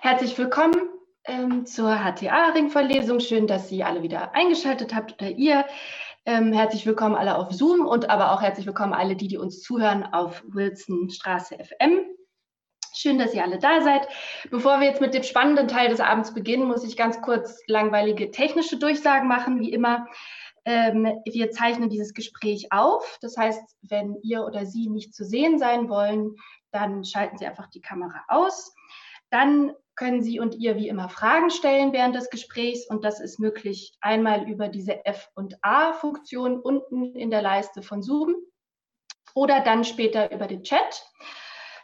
Herzlich willkommen ähm, zur HTA-Ringverlesung. Schön, dass Sie alle wieder eingeschaltet habt oder ihr. Ähm, herzlich willkommen alle auf Zoom und aber auch herzlich willkommen alle, die, die uns zuhören auf Wilson Straße FM. Schön, dass ihr alle da seid. Bevor wir jetzt mit dem spannenden Teil des Abends beginnen, muss ich ganz kurz langweilige technische Durchsagen machen, wie immer. Ähm, wir zeichnen dieses Gespräch auf. Das heißt, wenn ihr oder Sie nicht zu sehen sein wollen, dann schalten Sie einfach die Kamera aus. Dann können Sie und ihr wie immer Fragen stellen während des Gesprächs und das ist möglich einmal über diese F- und A-Funktion unten in der Leiste von Zoom oder dann später über den Chat.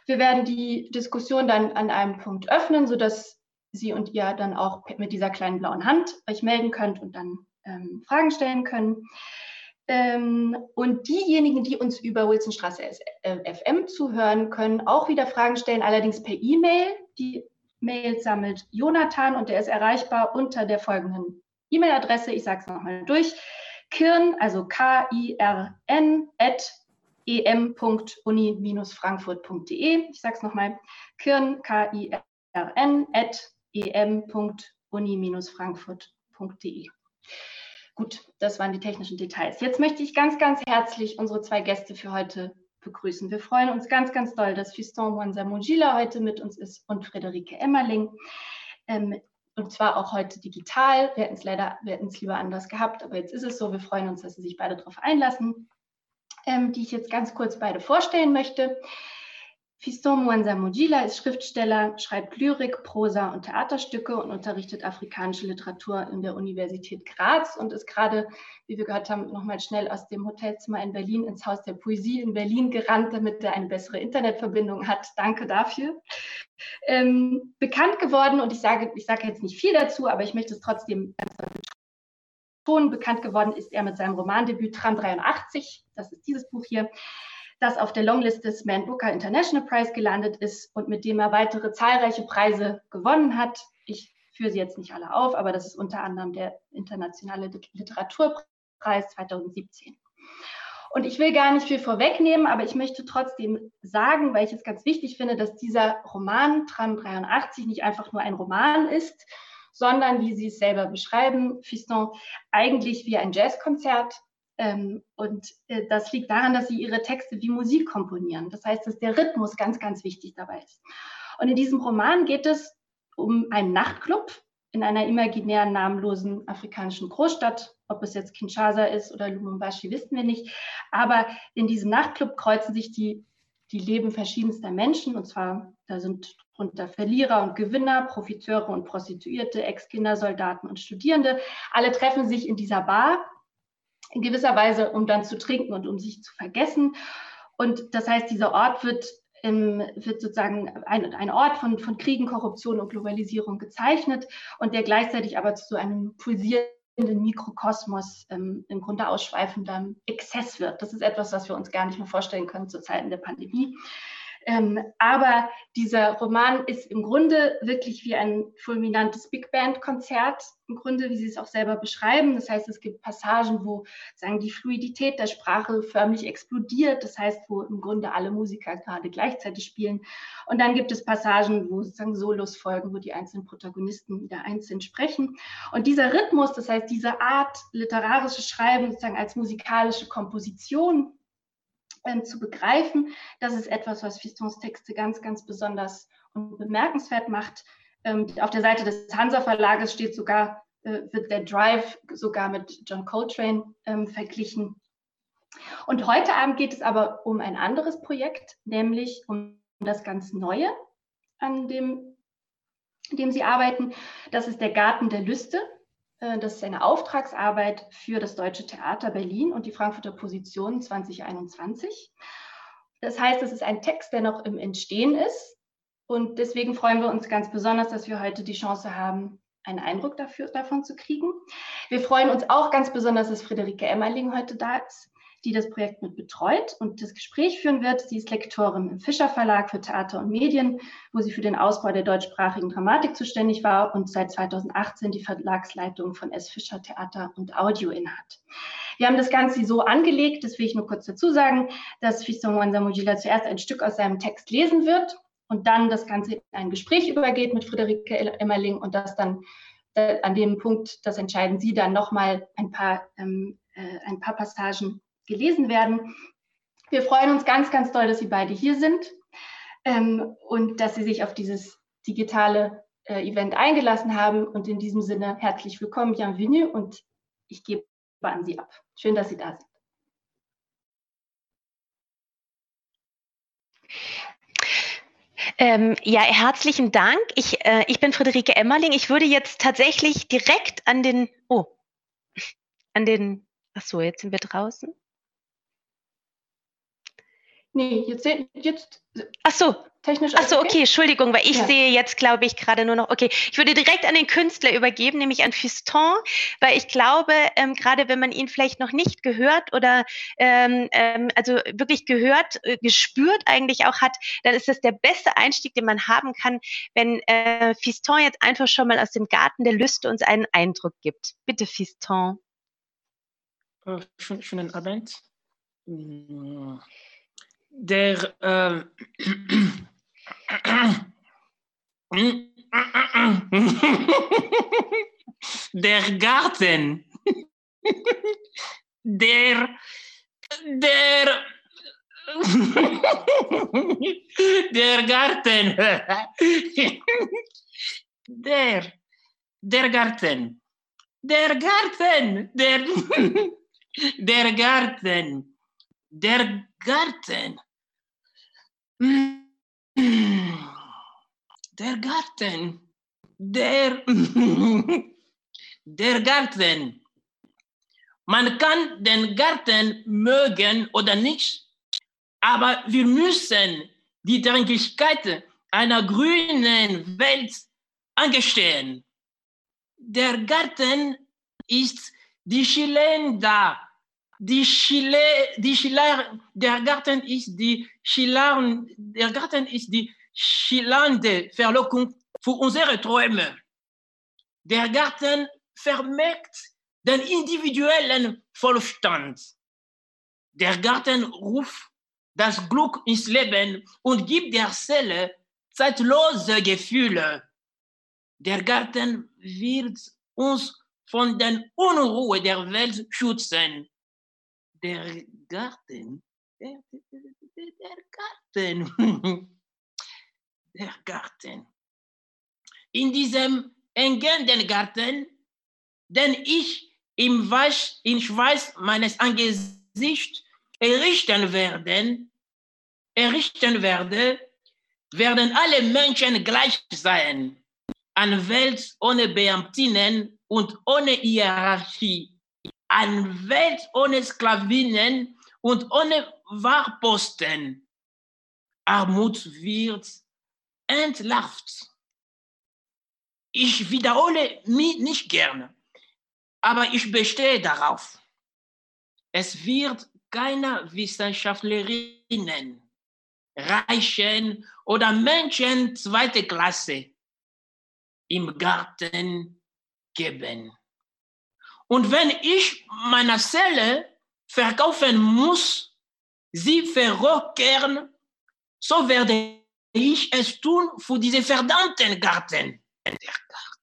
Wir werden die Diskussion dann an einem Punkt öffnen, sodass Sie und ihr dann auch mit dieser kleinen blauen Hand euch melden könnt und dann ähm, Fragen stellen können. Ähm, und diejenigen, die uns über Wilsonstraße FM zuhören, können auch wieder Fragen stellen, allerdings per E-Mail. Die Mail sammelt Jonathan und der ist erreichbar unter der folgenden E-Mail-Adresse. Ich sage es nochmal durch. Kirn, also K-I-R-N, at em.uni-frankfurt.de. Ich sage es nochmal. Kirn, K-I-R-N, at em.uni-frankfurt.de. Gut, das waren die technischen Details. Jetzt möchte ich ganz, ganz herzlich unsere zwei Gäste für heute begrüßen. Wir freuen uns ganz, ganz doll, dass Fiston Mwanza heute mit uns ist und Friederike Emmerling. Ähm, und zwar auch heute digital. Wir hätten es leider, wir hätten es lieber anders gehabt, aber jetzt ist es so. Wir freuen uns, dass Sie sich beide darauf einlassen, ähm, die ich jetzt ganz kurz beide vorstellen möchte. Fiston Mwanza Mujila ist Schriftsteller, schreibt Lyrik, Prosa und Theaterstücke und unterrichtet afrikanische Literatur in der Universität Graz und ist gerade, wie wir gehört haben, nochmal schnell aus dem Hotelzimmer in Berlin ins Haus der Poesie in Berlin gerannt, damit er eine bessere Internetverbindung hat. Danke dafür. Ähm, bekannt geworden, und ich sage, ich sage jetzt nicht viel dazu, aber ich möchte es trotzdem betonen, bekannt geworden ist er mit seinem Romandebüt Tram 83, das ist dieses Buch hier, das auf der Longlist des Man Booker International Prize gelandet ist und mit dem er weitere zahlreiche Preise gewonnen hat. Ich führe sie jetzt nicht alle auf, aber das ist unter anderem der Internationale Literaturpreis 2017. Und ich will gar nicht viel vorwegnehmen, aber ich möchte trotzdem sagen, weil ich es ganz wichtig finde, dass dieser Roman Tram 83 nicht einfach nur ein Roman ist, sondern, wie Sie es selber beschreiben, Fiston, eigentlich wie ein Jazzkonzert ähm, und äh, das liegt daran, dass sie ihre Texte wie Musik komponieren. Das heißt, dass der Rhythmus ganz, ganz wichtig dabei ist. Und in diesem Roman geht es um einen Nachtclub in einer imaginären, namenlosen afrikanischen Großstadt. Ob es jetzt Kinshasa ist oder Lumumbashi, wissen wir nicht. Aber in diesem Nachtclub kreuzen sich die, die Leben verschiedenster Menschen. Und zwar, da sind drunter Verlierer und Gewinner, Profiteure und Prostituierte, Ex-Kinder, Soldaten und Studierende. Alle treffen sich in dieser Bar in gewisser Weise, um dann zu trinken und um sich zu vergessen. Und das heißt, dieser Ort wird, ähm, wird sozusagen ein, ein Ort von, von Kriegen, Korruption und Globalisierung gezeichnet und der gleichzeitig aber zu einem pulsierenden Mikrokosmos ähm, im Grunde ausschweifender Exzess wird. Das ist etwas, was wir uns gar nicht mehr vorstellen können zu Zeiten der Pandemie. Ähm, aber dieser Roman ist im Grunde wirklich wie ein fulminantes Big Band-Konzert, im Grunde, wie Sie es auch selber beschreiben. Das heißt, es gibt Passagen, wo sagen die Fluidität der Sprache förmlich explodiert. Das heißt, wo im Grunde alle Musiker gerade gleichzeitig spielen. Und dann gibt es Passagen, wo sozusagen Solos folgen, wo die einzelnen Protagonisten wieder einzeln sprechen. Und dieser Rhythmus, das heißt, diese Art literarische Schreiben sozusagen als musikalische Komposition, zu begreifen. Das ist etwas, was Fistons Texte ganz, ganz besonders und bemerkenswert macht. Ähm, auf der Seite des Hansa Verlages steht sogar, äh, wird der Drive sogar mit John Coltrane ähm, verglichen. Und heute Abend geht es aber um ein anderes Projekt, nämlich um das ganz Neue, an dem, dem Sie arbeiten. Das ist der Garten der Lüste. Äh, das ist eine Auftragsarbeit für das Deutsche Theater Berlin und die Frankfurter Position 2021. Das heißt, es ist ein Text, der noch im Entstehen ist. Und deswegen freuen wir uns ganz besonders, dass wir heute die Chance haben, einen Eindruck dafür, davon zu kriegen. Wir freuen uns auch ganz besonders, dass Friederike Emmerling heute da ist die das Projekt mit betreut und das Gespräch führen wird. Sie ist Lektorin im Fischer Verlag für Theater und Medien, wo sie für den Ausbau der deutschsprachigen Dramatik zuständig war und seit 2018 die Verlagsleitung von S. Fischer Theater und Audio innehat. Wir haben das Ganze so angelegt, das will ich nur kurz dazu sagen, dass Fiston Wansamujila zuerst ein Stück aus seinem Text lesen wird und dann das Ganze in ein Gespräch übergeht mit Friederike Emmerling und das dann äh, an dem Punkt, das entscheiden Sie, dann nochmal ein paar, ähm, äh, ein paar Passagen gelesen werden. Wir freuen uns ganz, ganz doll, dass Sie beide hier sind ähm, und dass Sie sich auf dieses digitale äh, Event eingelassen haben. Und in diesem Sinne herzlich willkommen, bienvenue und ich gebe an Sie ab. Schön, dass Sie da sind. Ähm, ja, herzlichen Dank. Ich, äh, ich bin Friederike Emmerling. Ich würde jetzt tatsächlich direkt an den, oh, an den, ach so, jetzt sind wir draußen. Nee, jetzt, jetzt. Ach so, technisch. Ach so, okay? okay, Entschuldigung, weil ich ja. sehe jetzt, glaube ich, gerade nur noch. Okay, ich würde direkt an den Künstler übergeben, nämlich an Fiston, weil ich glaube, ähm, gerade wenn man ihn vielleicht noch nicht gehört oder ähm, ähm, also wirklich gehört, äh, gespürt eigentlich auch hat, dann ist das der beste Einstieg, den man haben kann, wenn äh, Fiston jetzt einfach schon mal aus dem Garten der Lüste uns einen Eindruck gibt. Bitte, Fiston. Äh, schönen Abend. Der äh, der Garten der der der Garten der der Garten der Garten der der Garten der Garten Der Garten. Der, der Garten. Man kann den Garten mögen oder nicht, aber wir müssen die Dringlichkeit einer grünen Welt angestehen. Der Garten ist die Chilenda die Chile, die Chile, der Garten ist die Chilan, der Garten ist die chilande Verlockung für unsere Träume. Der Garten vermerkt den individuellen Vollstand. Der Garten ruft das Glück ins Leben und gibt der Seele zeitlose Gefühle. Der Garten wird uns von den Unruhe der Welt schützen der Garten, der, der, Garten, der Garten. In diesem engenden Garten, den ich im Weiß, in Schweiß meines Angesichts errichten werden, errichten werde, werden alle Menschen gleich sein. Eine Welt ohne Beamtinnen und ohne Hierarchie eine Welt ohne Sklavinnen und ohne Wahrposten. Armut wird entlarvt. Ich wiederhole mich nicht gerne, aber ich bestehe darauf. Es wird keine Wissenschaftlerinnen, Reichen oder Menschen zweiter Klasse im Garten geben. Und wenn ich meine Seele verkaufen muss, sie verrockern, so werde ich es tun für diesen verdammten Garten. Der Garten.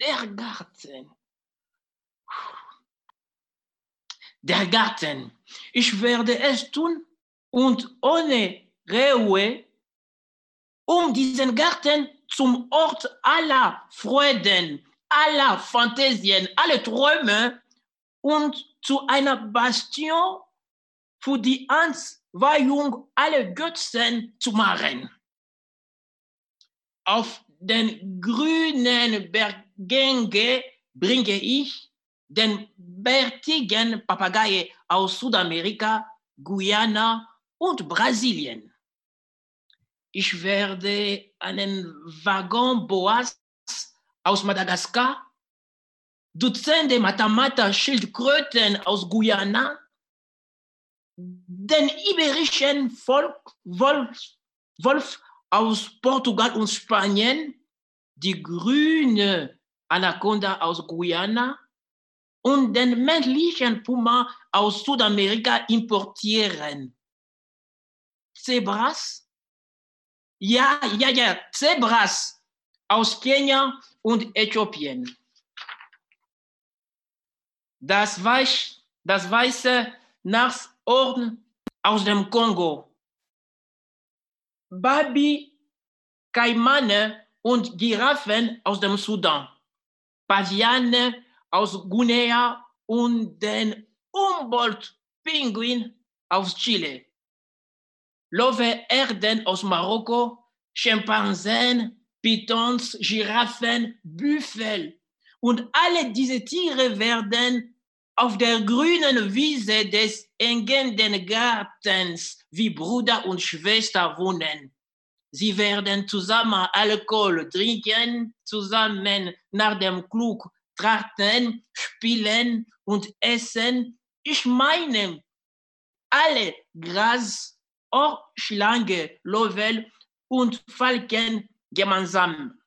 Der Garten. Der Garten. Ich werde es tun und ohne Ruhe, um diesen Garten zum Ort aller Freuden aller Fantasien, alle Träume und zu einer Bastion für die Answeihung aller Götzen zu machen. Auf den grünen Berggänge bringe ich den bärtigen Papagei aus Südamerika, Guyana und Brasilien. Ich werde einen Waggon Boas aus Madagaskar, Dutzende Matamata-Schildkröten aus Guyana, den iberischen Volk, Wolf, Wolf aus Portugal und Spanien, die grüne Anaconda aus Guyana und den männlichen Puma aus Südamerika importieren. Zebras, Ja, ja, ja, Zebras aus Kenia und Äthiopien. Das, Weiß, das weiße Nashorn aus dem Kongo. Babi, Kaimane und Giraffen aus dem Sudan. Paviane aus Guinea und den Humboldt-Pinguin aus Chile. Love-Erden aus Marokko, Schimpansen, Pythons, Giraffen, Büffel. Und alle diese Tiere werden auf der grünen Wiese des engenden Gartens wie Bruder und Schwester wohnen. Sie werden zusammen Alkohol trinken, zusammen nach dem Klug trachten, spielen und essen. Ich meine, alle Gras, Ohrschlange, Lovell und Falken gemeinsam.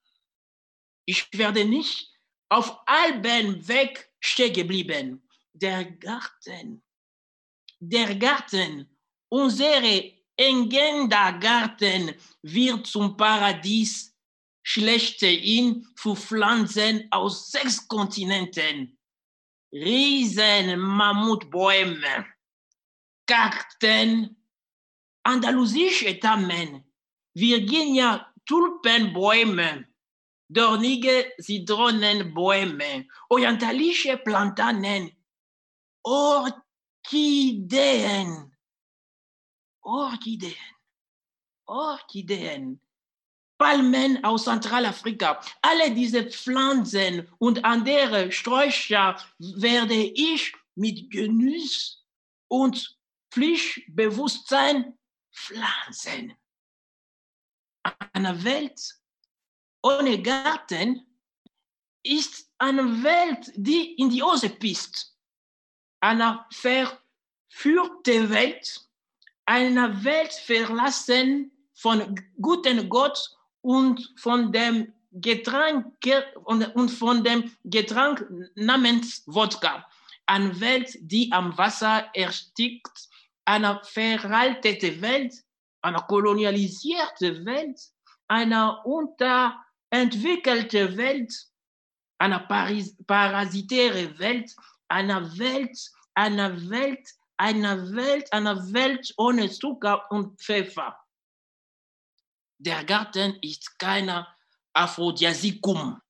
Ich werde nicht auf Alben weg stehen geblieben. Der Garten, der Garten, unsere engender Garten wird zum Paradies schlechthin für Pflanzen aus sechs Kontinenten. Riesen Mammutbäume, Kakteen, andalusische Tannen, Virginia Tulpenbäume, dornige Zitronenbäume, orientalische Plantanen, Orchideen, Orchideen, Orchideen, Palmen aus Zentralafrika. Alle diese Pflanzen und andere Sträucher werde ich mit Genuss und Pflichtbewusstsein pflanzen. Eine Welt ohne Garten ist eine Welt, die in die Hose pisst. Eine verführte Welt, eine Welt verlassen von guten Gott und von dem Getränk und von dem Getränk namens Wodka. Eine Welt, die am Wasser erstickt, eine veraltete Welt, eine kolonialisierte Welt, eine unterentwickelte Welt, eine parasitäre Welt, eine Welt, eine Welt, eine Welt, eine Welt ohne Zucker und Pfeffer. Der Garten ist kein Aphrodisiakum.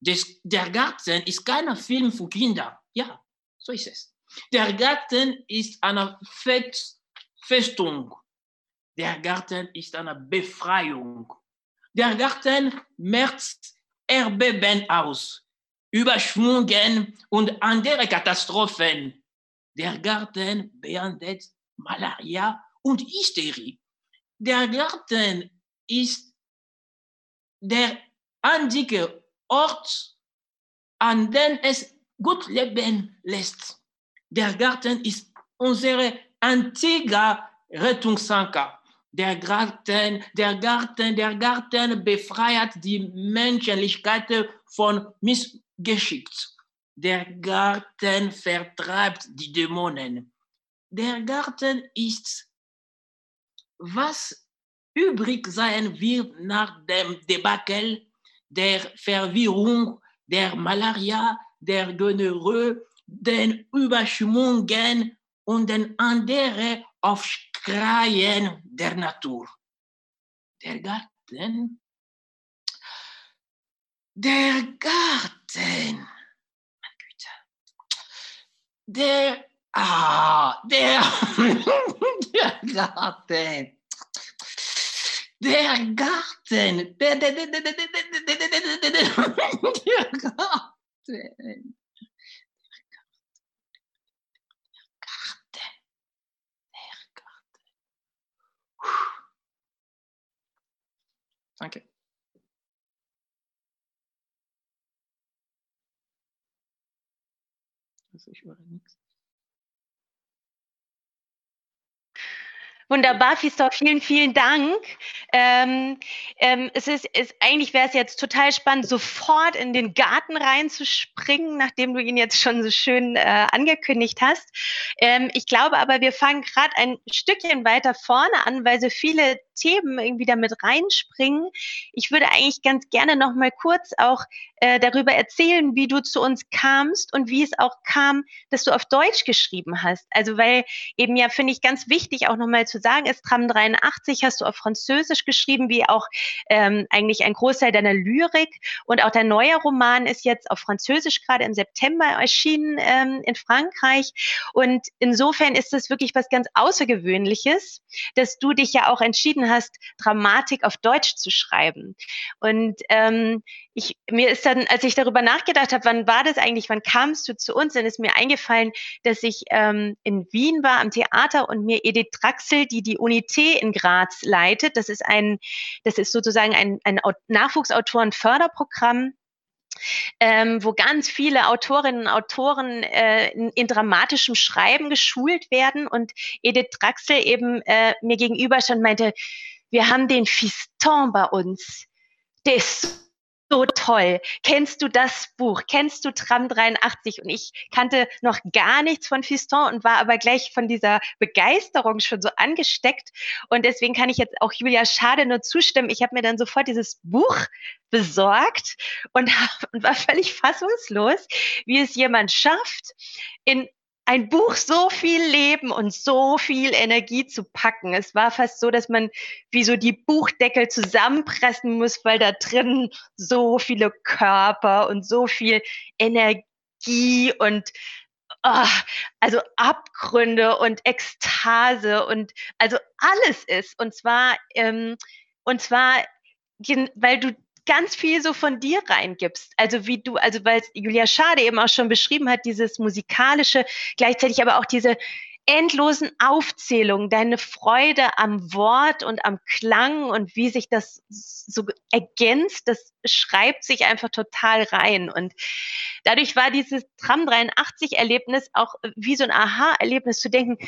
Der Garten ist kein Film für Kinder. Ja, so ist es. Der Garten ist eine Festung. Der Garten ist eine Befreiung. Der Garten merzt Erdbeben aus, Überschwungen und andere Katastrophen. Der Garten beendet Malaria und Hysterie. Der Garten ist der einzige Ort, an dem es gut leben lässt. Der Garten ist unsere einzige Rettungsanker. Der Garten, der Garten, der Garten befreit die Menschlichkeit von Missgeschick. Der Garten vertreibt die Dämonen. Der Garten ist, was übrig sein wird nach dem Debakel der Verwirrung, der Malaria, der Gonorrhoe, den Überschwemmungen und den anderen Aufschreien der Natur. Der Garten, der Garten der, ah, der, der Garten. Der Garten. Der, der, der, der, der, der, der, der, der, der Garten. Danke. Also ich höre nichts. Wunderbar, Fistor, vielen, vielen Dank. Ähm, ähm, es ist, ist eigentlich wäre es jetzt total spannend, sofort in den Garten reinzuspringen, nachdem du ihn jetzt schon so schön äh, angekündigt hast. Ähm, ich glaube aber, wir fangen gerade ein Stückchen weiter vorne an, weil so viele Themen irgendwie damit reinspringen. Ich würde eigentlich ganz gerne noch mal kurz auch äh, darüber erzählen, wie du zu uns kamst und wie es auch kam, dass du auf Deutsch geschrieben hast. Also weil eben ja finde ich ganz wichtig auch noch mal zu sagen, ist Tram 83 hast du auf Französisch geschrieben, wie auch ähm, eigentlich ein Großteil deiner Lyrik und auch dein neuer Roman ist jetzt auf Französisch gerade im September erschienen ähm, in Frankreich und insofern ist es wirklich was ganz Außergewöhnliches, dass du dich ja auch entschieden hast, Dramatik auf Deutsch zu schreiben. Und ähm, ich, mir ist dann, als ich darüber nachgedacht habe, wann war das eigentlich, wann kamst du zu uns, dann ist mir eingefallen, dass ich ähm, in Wien war am Theater und mir Edith Draxel, die die Unité in Graz leitet, das ist ein, das ist sozusagen ein, ein Nachwuchsautorenförderprogramm, ähm, wo ganz viele Autorinnen und Autoren äh, in, in, dramatischem Schreiben geschult werden. Und Edith Draxel eben äh, mir gegenüber schon meinte, wir haben den Fiston bei uns. Der ist so toll. Kennst du das Buch? Kennst du Tram 83? Und ich kannte noch gar nichts von Fiston und war aber gleich von dieser Begeisterung schon so angesteckt. Und deswegen kann ich jetzt auch Julia Schade nur zustimmen. Ich habe mir dann sofort dieses Buch besorgt und, und war völlig fassungslos, wie es jemand schafft, in ein Buch so viel Leben und so viel Energie zu packen. Es war fast so, dass man wie so die Buchdeckel zusammenpressen muss, weil da drin so viele Körper und so viel Energie und oh, also Abgründe und Ekstase und also alles ist. Und zwar, ähm, und zwar, weil du ganz viel so von dir reingibst. Also wie du, also weil Julia Schade eben auch schon beschrieben hat, dieses musikalische, gleichzeitig aber auch diese endlosen Aufzählungen, deine Freude am Wort und am Klang und wie sich das so ergänzt, das schreibt sich einfach total rein. Und dadurch war dieses Tram 83 Erlebnis auch wie so ein Aha-Erlebnis zu denken,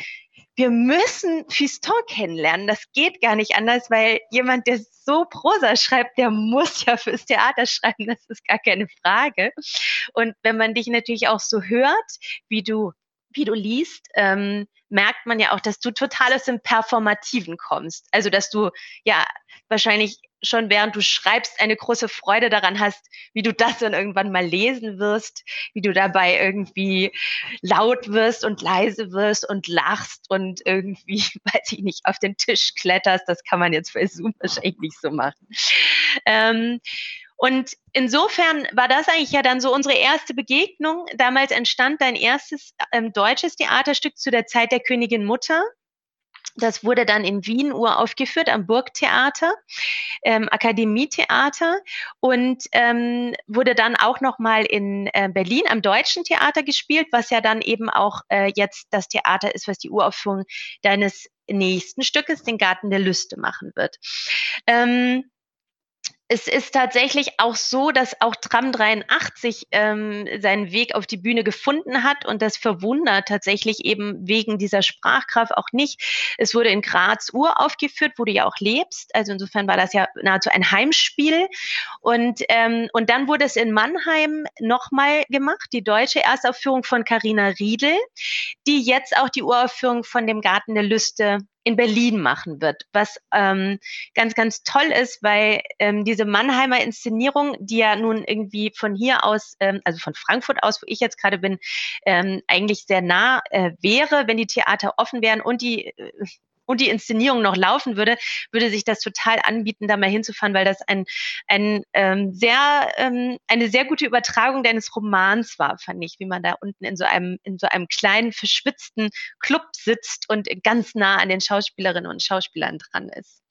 wir müssen Fiston kennenlernen. Das geht gar nicht anders, weil jemand, der so Prosa schreibt, der muss ja fürs Theater schreiben. Das ist gar keine Frage. Und wenn man dich natürlich auch so hört, wie du wie du liest, ähm, merkt man ja auch, dass du total aus dem Performativen kommst. Also, dass du ja wahrscheinlich schon während du schreibst eine große Freude daran hast, wie du das dann irgendwann mal lesen wirst, wie du dabei irgendwie laut wirst und leise wirst und lachst und irgendwie, weiß ich nicht, auf den Tisch kletterst. Das kann man jetzt bei Zoom wahrscheinlich nicht so machen. Ähm, und insofern war das eigentlich ja dann so unsere erste Begegnung. Damals entstand dein erstes ähm, deutsches Theaterstück zu der Zeit der Königin Mutter. Das wurde dann in Wien uraufgeführt am Burgtheater, ähm, Akademietheater und ähm, wurde dann auch nochmal in äh, Berlin am Deutschen Theater gespielt, was ja dann eben auch äh, jetzt das Theater ist, was die Uraufführung deines nächsten Stückes, den Garten der Lüste, machen wird. Ähm, es ist tatsächlich auch so, dass auch Tram 83 ähm, seinen Weg auf die Bühne gefunden hat und das verwundert tatsächlich eben wegen dieser Sprachkraft auch nicht. Es wurde in Graz uraufgeführt, wo du ja auch lebst. Also insofern war das ja nahezu ein Heimspiel. Und, ähm, und dann wurde es in Mannheim nochmal gemacht, die deutsche Erstaufführung von Carina Riedel, die jetzt auch die Uraufführung von dem Garten der Lüste in Berlin machen wird, was ähm, ganz, ganz toll ist, weil ähm, diese Mannheimer Inszenierung, die ja nun irgendwie von hier aus, ähm, also von Frankfurt aus, wo ich jetzt gerade bin, ähm, eigentlich sehr nah äh, wäre, wenn die Theater offen wären und die äh, und die Inszenierung noch laufen würde, würde sich das total anbieten, da mal hinzufahren, weil das ein, ein ähm, sehr, ähm, eine sehr gute Übertragung deines Romans war, fand ich, wie man da unten in so einem, in so einem kleinen, verschwitzten Club sitzt und ganz nah an den Schauspielerinnen und Schauspielern dran ist.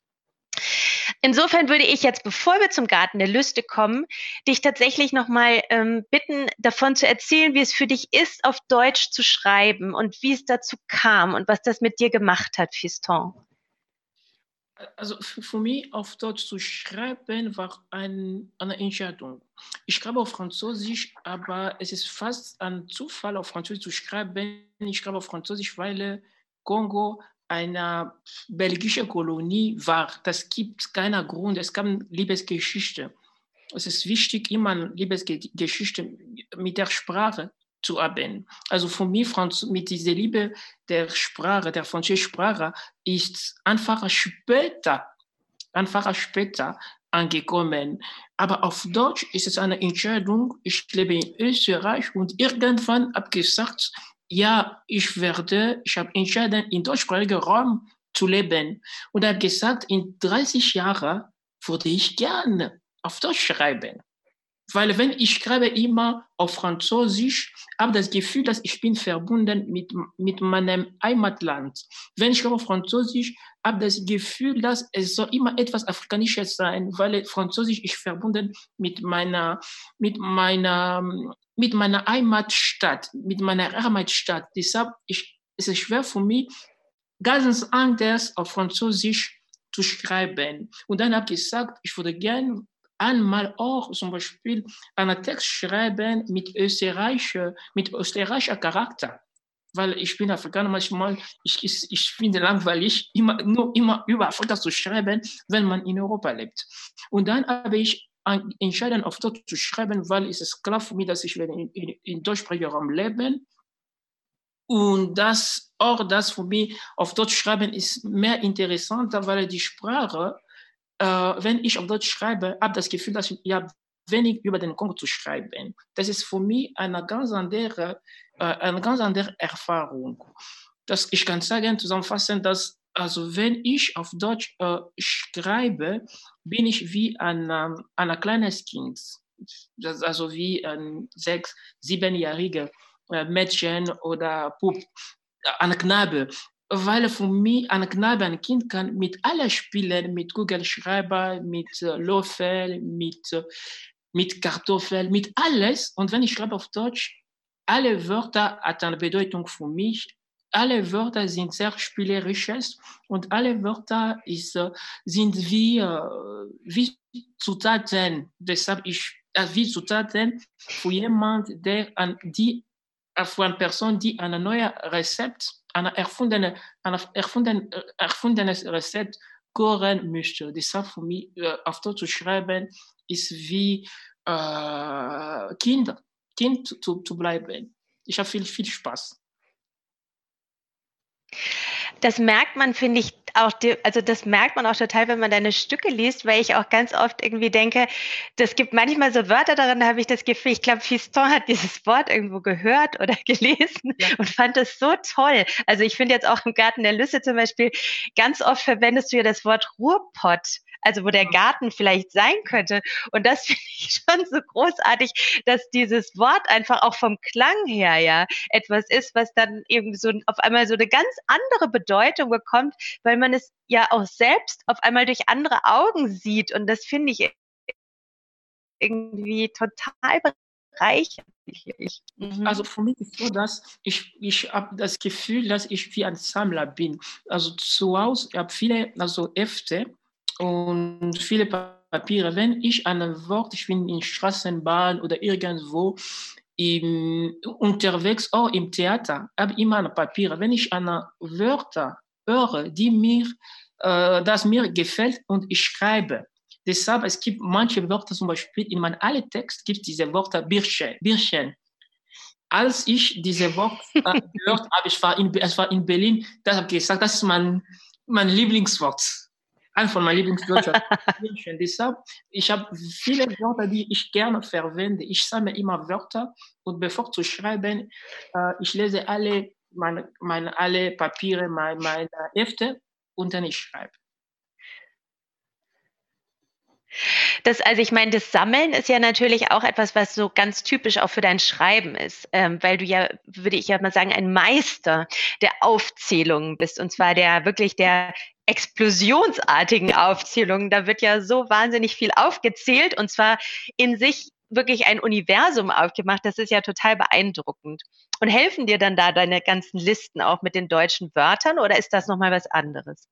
Insofern würde ich jetzt, bevor wir zum Garten der Lüste kommen, dich tatsächlich nochmal ähm, bitten, davon zu erzählen, wie es für dich ist, auf Deutsch zu schreiben und wie es dazu kam und was das mit dir gemacht hat, Fiston. Also für mich auf Deutsch zu schreiben war ein, eine Entscheidung. Ich schreibe auf Französisch, aber es ist fast ein Zufall, auf Französisch zu schreiben. Ich schreibe auf Französisch, weil Kongo eine belgische Kolonie war. Das gibt keinen Grund, es gab Liebesgeschichte. Es ist wichtig, immer Liebesgeschichte mit der Sprache zu haben. Also für mich mit dieser Liebe der Sprache, der französischen Sprache, ist einfach später einfach später angekommen. Aber auf Deutsch ist es eine Entscheidung. Ich lebe in Österreich und irgendwann habe gesagt, ja, ich werde, ich habe entschieden, in deutschsprachigen Raum zu leben. Und habe gesagt, in 30 Jahren würde ich gerne auf Deutsch schreiben. Weil wenn ich schreibe immer auf Französisch, habe das Gefühl, dass ich bin verbunden mit, mit meinem Heimatland. Wenn ich schreibe auf Französisch, habe das Gefühl, dass es soll immer etwas Afrikanisches sein, weil Französisch ist verbunden mit meiner, mit meiner, mit meiner Heimatstadt, mit meiner Heimatstadt. Deshalb ich, ist es schwer für mich, ganz anders auf Französisch zu schreiben. Und dann habe ich gesagt, ich würde gerne einmal auch zum Beispiel einen Text schreiben mit österreichischer, mit österreichischer Charakter. Weil ich bin Afrikaner, manchmal, ich, ich, ich finde langweilig, immer, nur immer über Afrika zu schreiben, wenn man in Europa lebt. Und dann habe ich entschieden, auf Deutsch zu schreiben, weil es ist klar für mich, dass ich in, in, in deutschsprachigen Raum leben und das, auch das für mich auf Deutsch schreiben ist mehr interessant, weil die Sprache äh, wenn ich auf Deutsch schreibe, habe das Gefühl, dass ich ja wenig über den Kongo zu schreiben. Das ist für mich eine ganz andere, äh, eine ganz andere Erfahrung. Das, ich kann sagen, zusammenfassend, dass also wenn ich auf Deutsch äh, schreibe, bin ich wie ein, ähm, ein kleines Kind. Das, also wie ein sechs-, siebenjähriger äh, Mädchen oder Pup, ein Knabe weil für mich ein Knabe, ein Kind kann mit allen spielen, mit Google Schreiber, mit äh, Löffel, mit, äh, mit Kartoffel, mit alles. Und wenn ich schreibe auf Deutsch, alle Wörter haben eine Bedeutung für mich. Alle Wörter sind sehr spielerisches und alle Wörter ist, äh, sind wie, wie Zutaten. Deshalb ich, wie Zutaten für jemanden, der an die, für eine Person, die ein neues Rezept eine erfundene, eine erfunden, erfundenes Rezept kochen möchte. Deshalb für mich äh, auf Deutsch zu schreiben, ist wie äh, Kind, kind zu, zu bleiben. Ich habe viel, viel Spaß das merkt man, finde ich, auch, also das merkt man auch total, wenn man deine Stücke liest, weil ich auch ganz oft irgendwie denke, das gibt manchmal so Wörter darin, da habe ich das Gefühl, ich glaube, Fiston hat dieses Wort irgendwo gehört oder gelesen ja. und fand das so toll. Also ich finde jetzt auch im Garten der Lüsse zum Beispiel, ganz oft verwendest du ja das Wort Ruhrpott also wo der Garten vielleicht sein könnte. Und das finde ich schon so großartig, dass dieses Wort einfach auch vom Klang her ja etwas ist, was dann irgendwie so auf einmal so eine ganz andere Bedeutung bekommt, weil man es ja auch selbst auf einmal durch andere Augen sieht. Und das finde ich irgendwie total bereichernd. Mhm. Also für mich ist so, dass ich, ich habe das Gefühl, dass ich wie ein Sammler bin. Also zu Hause, ich habe viele also Hefte und viele Papiere. Wenn ich ein Wort, ich bin in Straßenbahn oder irgendwo im, unterwegs, auch im Theater, habe immer ein Papiere. Wenn ich eine Wörter höre, die mir, äh, das mir gefällt und ich schreibe. Deshalb, es gibt manche Wörter, zum Beispiel in meinem alten Text gibt es diese Wörter Birchen. Birchen. Als ich diese Wort äh, gehört habe, ich war in, es war in Berlin, da habe ich gesagt, das ist mein, mein Lieblingswort ein von meinen Lieblingswörtern. Deshalb, ich habe viele Wörter, die ich gerne verwende. Ich sammle immer Wörter und bevor zu schreiben, äh, ich lese alle meine, meine alle Papiere, meine, meine Hefte und dann ich schreibe. Das, also ich meine, das Sammeln ist ja natürlich auch etwas, was so ganz typisch auch für dein Schreiben ist, ähm, weil du ja, würde ich ja mal sagen, ein Meister der Aufzählungen bist und zwar der wirklich der explosionsartigen Aufzählungen. Da wird ja so wahnsinnig viel aufgezählt und zwar in sich wirklich ein Universum aufgemacht. Das ist ja total beeindruckend. Und helfen dir dann da deine ganzen Listen auch mit den deutschen Wörtern oder ist das nochmal was anderes?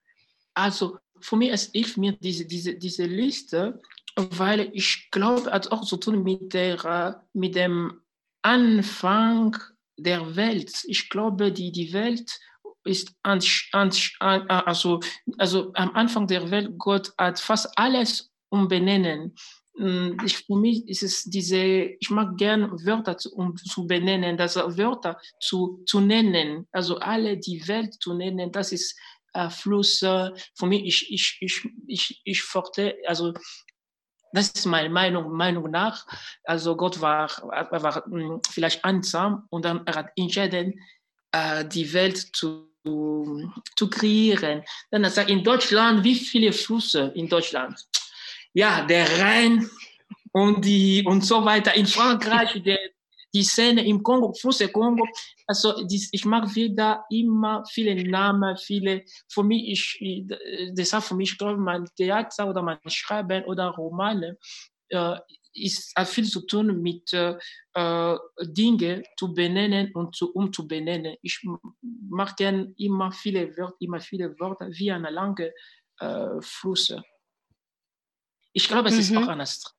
Also für mich, es hilft mir diese, diese, diese Liste, weil ich glaube, hat auch zu tun mit, der, mit dem Anfang der Welt. Ich glaube, die, die Welt ist an, an, also, also am Anfang der Welt, Gott hat fast alles umbenennen. Hm, ich, für mich ist es diese, ich mag gern Wörter zu, um zu benennen, das Wörter zu, zu nennen, also alle die Welt zu nennen, das ist äh, Flüsse. Für mich, ich, ich, ich, ich, ich forte, also das ist meine Meinung, Meinung nach. Also Gott war, war, war hm, vielleicht einsam und dann er hat entschieden, äh, die Welt zu, zu kreieren. Dann er sagt, in Deutschland, wie viele Flüsse in Deutschland? Ja, der Rhein und, die, und so weiter. In Frankreich, der, die Szene im Kongo, Flüsse Kongo. Also dies, ich mag wieder immer viele Namen, viele, für mich, ich, deshalb für mich, ich glaube, mein Theater oder mein Schreiben oder Romane äh, ist, hat viel zu tun mit äh, äh Dinge zu benennen und zu umzubenennen. Ich mag gerne immer viele Wörter, immer viele Wörter wie eine lange äh, Flüsse. Ich glaube, es mhm. ist auch eine Strategie.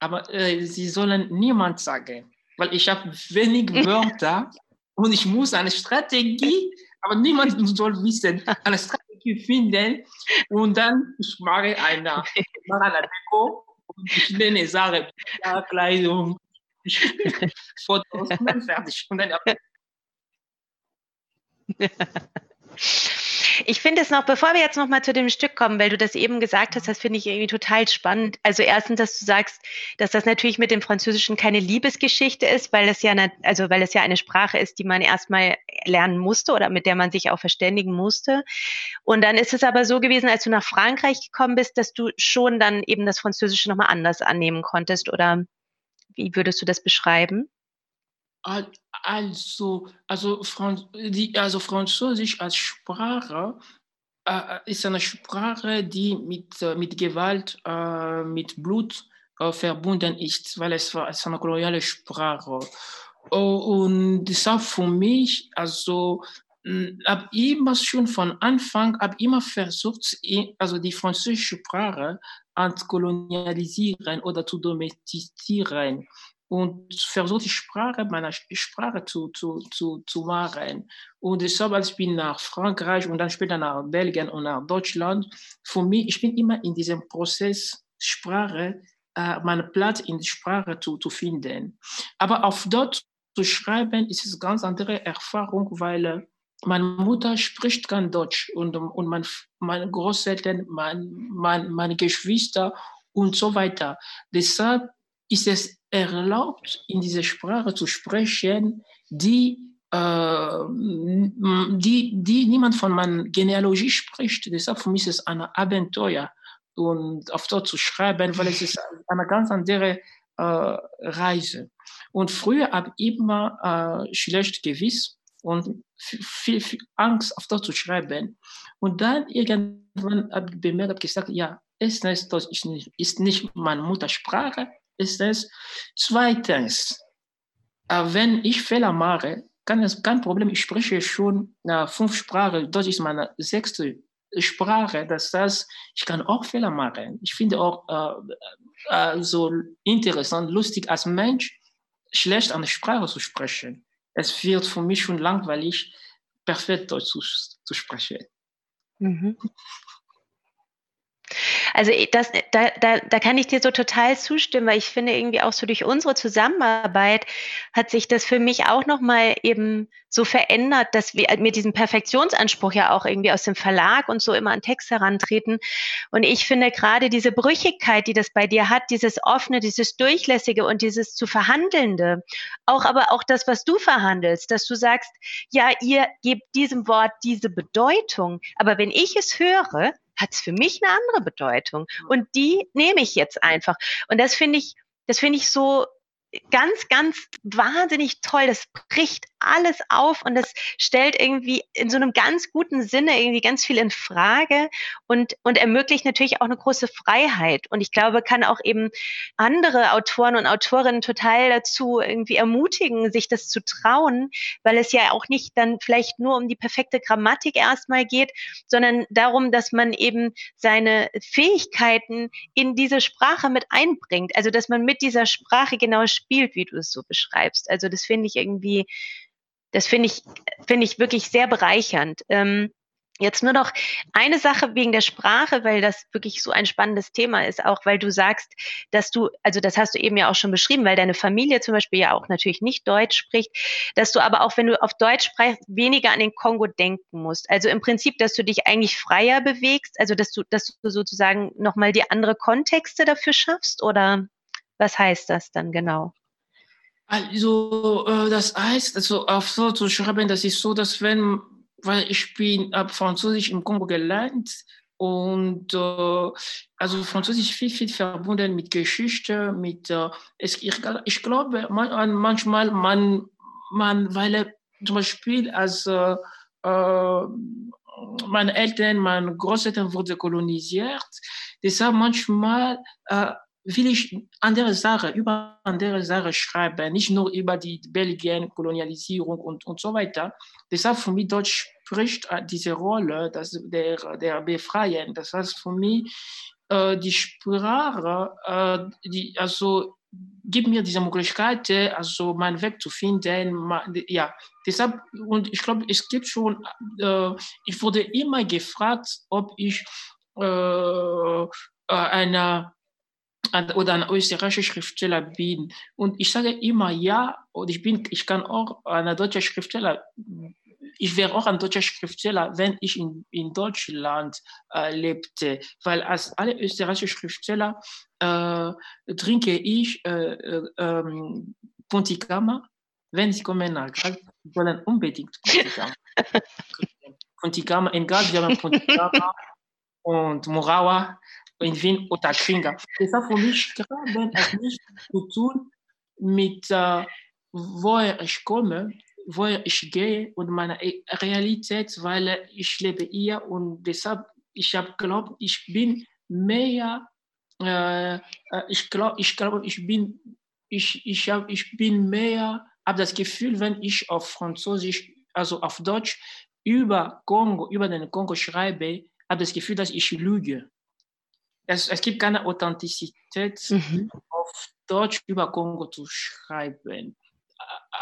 Aber äh, sie sollen niemand sagen weil ich habe wenig Wörter und ich muss eine Strategie, aber niemand soll wissen, eine Strategie finden und dann ich mache eine, mache eine Deko und ich nenne Sachen, Kleidung, Fotos und dann fertig. Und dann, Ich finde es noch, bevor wir jetzt noch mal zu dem Stück kommen, weil du das eben gesagt hast, das finde ich irgendwie total spannend. Also erstens, dass du sagst, dass das natürlich mit dem Französischen keine Liebesgeschichte ist, weil es ja, eine, also weil es ja eine Sprache ist, die man erstmal lernen musste oder mit der man sich auch verständigen musste. Und dann ist es aber so gewesen, als du nach Frankreich gekommen bist, dass du schon dann eben das Französische nochmal anders annehmen konntest. Oder wie würdest du das beschreiben? Also, also, Franz die, also Französisch als Sprache äh, ist eine Sprache, die mit, äh, mit Gewalt, äh, mit Blut äh, verbunden ist, weil es, es ist eine koloniale Sprache. Und deshalb für mich, also habe immer schon von Anfang, habe immer versucht, also die französische Sprache kolonialisieren oder zu domestizieren und versucht die Sprache meiner Sprache zu, zu, zu, zu machen. Und deshalb, als ich bin nach Frankreich und dann später nach Belgien und nach Deutschland, für mich, ich bin immer in diesem Prozess, Sprache, äh, meinen Platz in der Sprache zu, zu finden. Aber auf dort zu schreiben, ist es eine ganz andere Erfahrung, weil äh, meine Mutter spricht kein Deutsch und, und mein, meine Großeltern, mein, mein, meine Geschwister und so weiter. Deshalb ist es erlaubt, in dieser Sprache zu sprechen, die, äh, die, die niemand von meiner Genealogie spricht. Deshalb für mich ist es ein Abenteuer und auf dort zu schreiben, weil es ist eine ganz andere äh, Reise. Und früher habe ich immer äh, schlecht gewiss und viel, viel Angst, auf dort zu schreiben. Und dann irgendwann habe ich bemerkt, habe gesagt, ja, das ist ist nicht meine Muttersprache, ist es. Zweitens, äh, wenn ich Fehler mache, kann es kein Problem. Ich spreche schon äh, fünf Sprachen. Deutsch ist meine sechste Sprache. Das heißt, ich kann auch Fehler machen. Ich finde auch äh, äh, so interessant, lustig als Mensch, schlecht eine Sprache zu sprechen. Es wird für mich schon langweilig, perfekt Deutsch zu, zu sprechen. Mhm. Also das, da, da, da kann ich dir so total zustimmen, weil ich finde irgendwie auch so durch unsere Zusammenarbeit hat sich das für mich auch nochmal eben so verändert, dass wir mit diesem Perfektionsanspruch ja auch irgendwie aus dem Verlag und so immer an Text herantreten. Und ich finde gerade diese Brüchigkeit, die das bei dir hat, dieses offene, dieses durchlässige und dieses zu verhandelnde, auch aber auch das, was du verhandelst, dass du sagst, ja, ihr gebt diesem Wort diese Bedeutung, aber wenn ich es höre, hat es für mich eine andere Bedeutung. Und die nehme ich jetzt einfach. Und das finde ich, das finde ich so ganz, ganz wahnsinnig toll. Das bricht alles auf und das stellt irgendwie in so einem ganz guten Sinne irgendwie ganz viel in Frage und, und ermöglicht natürlich auch eine große Freiheit. Und ich glaube, kann auch eben andere Autoren und Autorinnen total dazu irgendwie ermutigen, sich das zu trauen, weil es ja auch nicht dann vielleicht nur um die perfekte Grammatik erstmal geht, sondern darum, dass man eben seine Fähigkeiten in diese Sprache mit einbringt. Also, dass man mit dieser Sprache genau spielt, wie du es so beschreibst. Also, das finde ich irgendwie das finde ich, finde ich wirklich sehr bereichernd. Ähm, Jetzt nur noch eine Sache wegen der Sprache, weil das wirklich so ein spannendes Thema ist, auch weil du sagst, dass du, also das hast du eben ja auch schon beschrieben, weil deine Familie zum Beispiel ja auch natürlich nicht Deutsch spricht, dass du aber auch, wenn du auf Deutsch sprichst, weniger an den Kongo denken musst. Also im Prinzip, dass du dich eigentlich freier bewegst, also dass du, dass du sozusagen nochmal die andere Kontexte dafür schaffst oder was heißt das dann genau? Also, äh, das heißt, also auf so zu schreiben, das ist so, dass wenn weil ich bin ab Französisch im Kongo gelernt und äh, also Französisch viel, viel verbunden mit Geschichte, mit, äh, es, ich, ich glaube man, manchmal, man, man, weil zum Beispiel als äh, äh, meine Eltern, meine Großeltern wurden kolonisiert, deshalb manchmal äh, will ich andere Sachen, über andere Sachen schreiben, nicht nur über die Belgien, Kolonialisierung und, und so weiter. Deshalb für mich Deutsch spricht äh, diese Rolle das, der, der Befreien. Das heißt für mich, äh, die Sprache, äh, die, also gibt mir diese Möglichkeit, also meinen Weg zu finden. Ja, deshalb, und ich glaube, es gibt schon, äh, ich wurde immer gefragt, ob ich äh, äh eine oder ein österreichischer Schriftsteller bin. Und ich sage immer ja, und ich, bin, ich kann auch ein deutscher Schriftsteller, ich wäre auch ein deutscher Schriftsteller, wenn ich in, in Deutschland äh, lebte. Weil als alle österreichischen Schriftsteller äh, trinke ich äh, äh, ähm, Ponticama. Wenn sie kommen nach Graz, sollen unbedingt Ponticama. Ponticama in Graz, wir haben Ponticama und Morawa in Wien oder Kringa. Das hat für mich gerade nichts zu tun mit, äh, woher ich komme, woher ich gehe und meiner Realität, weil ich lebe hier und deshalb, ich habe glaubt, ich bin mehr, äh, äh ich glaube, ich, glaub, ich bin, ich, ich, hab, ich bin mehr, habe das Gefühl, wenn ich auf Französisch, also auf Deutsch über Kongo, über den Kongo schreibe, habe das Gefühl, dass ich lüge es, es gibt keine Authentizität mhm. auf Deutsch über Kongo zu schreiben.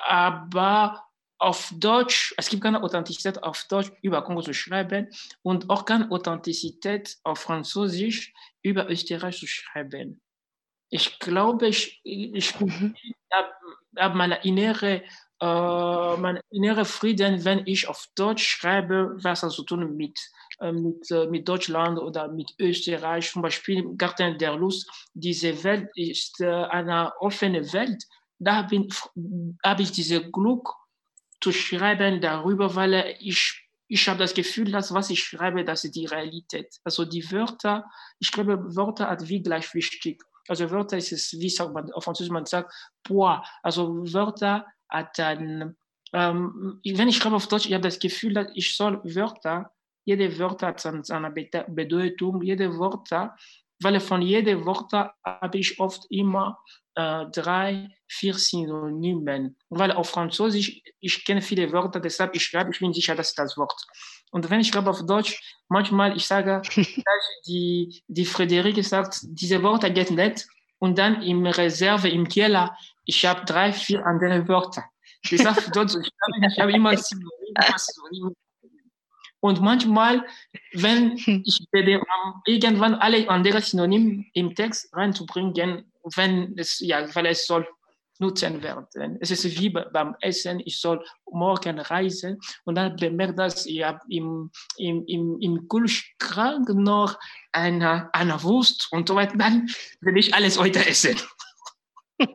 Aber auf Deutsch, es gibt keine Authentizität auf Deutsch über Kongo zu schreiben und auch keine Authentizität auf Französisch über Österreich zu schreiben. Ich glaube, ich, ich mhm. habe hab meine innere, äh, meine innere Frieden, wenn ich auf Deutsch schreibe, was hat zu tun mit mit, äh, mit Deutschland oder mit Österreich, zum Beispiel im Garten der Lust. Diese Welt ist äh, eine offene Welt. Da habe ich, dieses Glück zu schreiben darüber, weil ich ich habe das Gefühl, dass was ich schreibe, das ist die Realität. Also die Wörter, ich glaube, Wörter hat wie gleich wichtig. Also Wörter ist es, wie sagt man auf Französisch, man sagt Poids. Also Wörter hat ein, ähm, wenn ich schreibe auf Deutsch, ich habe das Gefühl, dass ich soll Wörter jede Wort hat seine Bedeutung, jede Wort, weil von jedem Wort habe ich oft immer äh, drei, vier Synonymen. Weil auf Französisch, ich kenne viele Wörter, deshalb ich schreibe, ich bin sicher, dass das Wort. Und wenn ich schreibe auf Deutsch, manchmal, ich sage, die, die Friederike sagt, diese Worte geht nicht. Und dann im Reserve, im Keller, ich habe drei, vier andere Wörter. Deshalb, ich habe immer Synonyme. Und manchmal, wenn ich werde irgendwann alle anderen Synonyme im Text reinzubringen, wenn es, ja, weil es soll nutzen werden. Es ist wie beim Essen, ich soll morgen reisen und dann bemerkt, dass ich im, im, im, im Kühlschrank noch eine, eine Wurst und so weiter, dann will ich alles heute essen.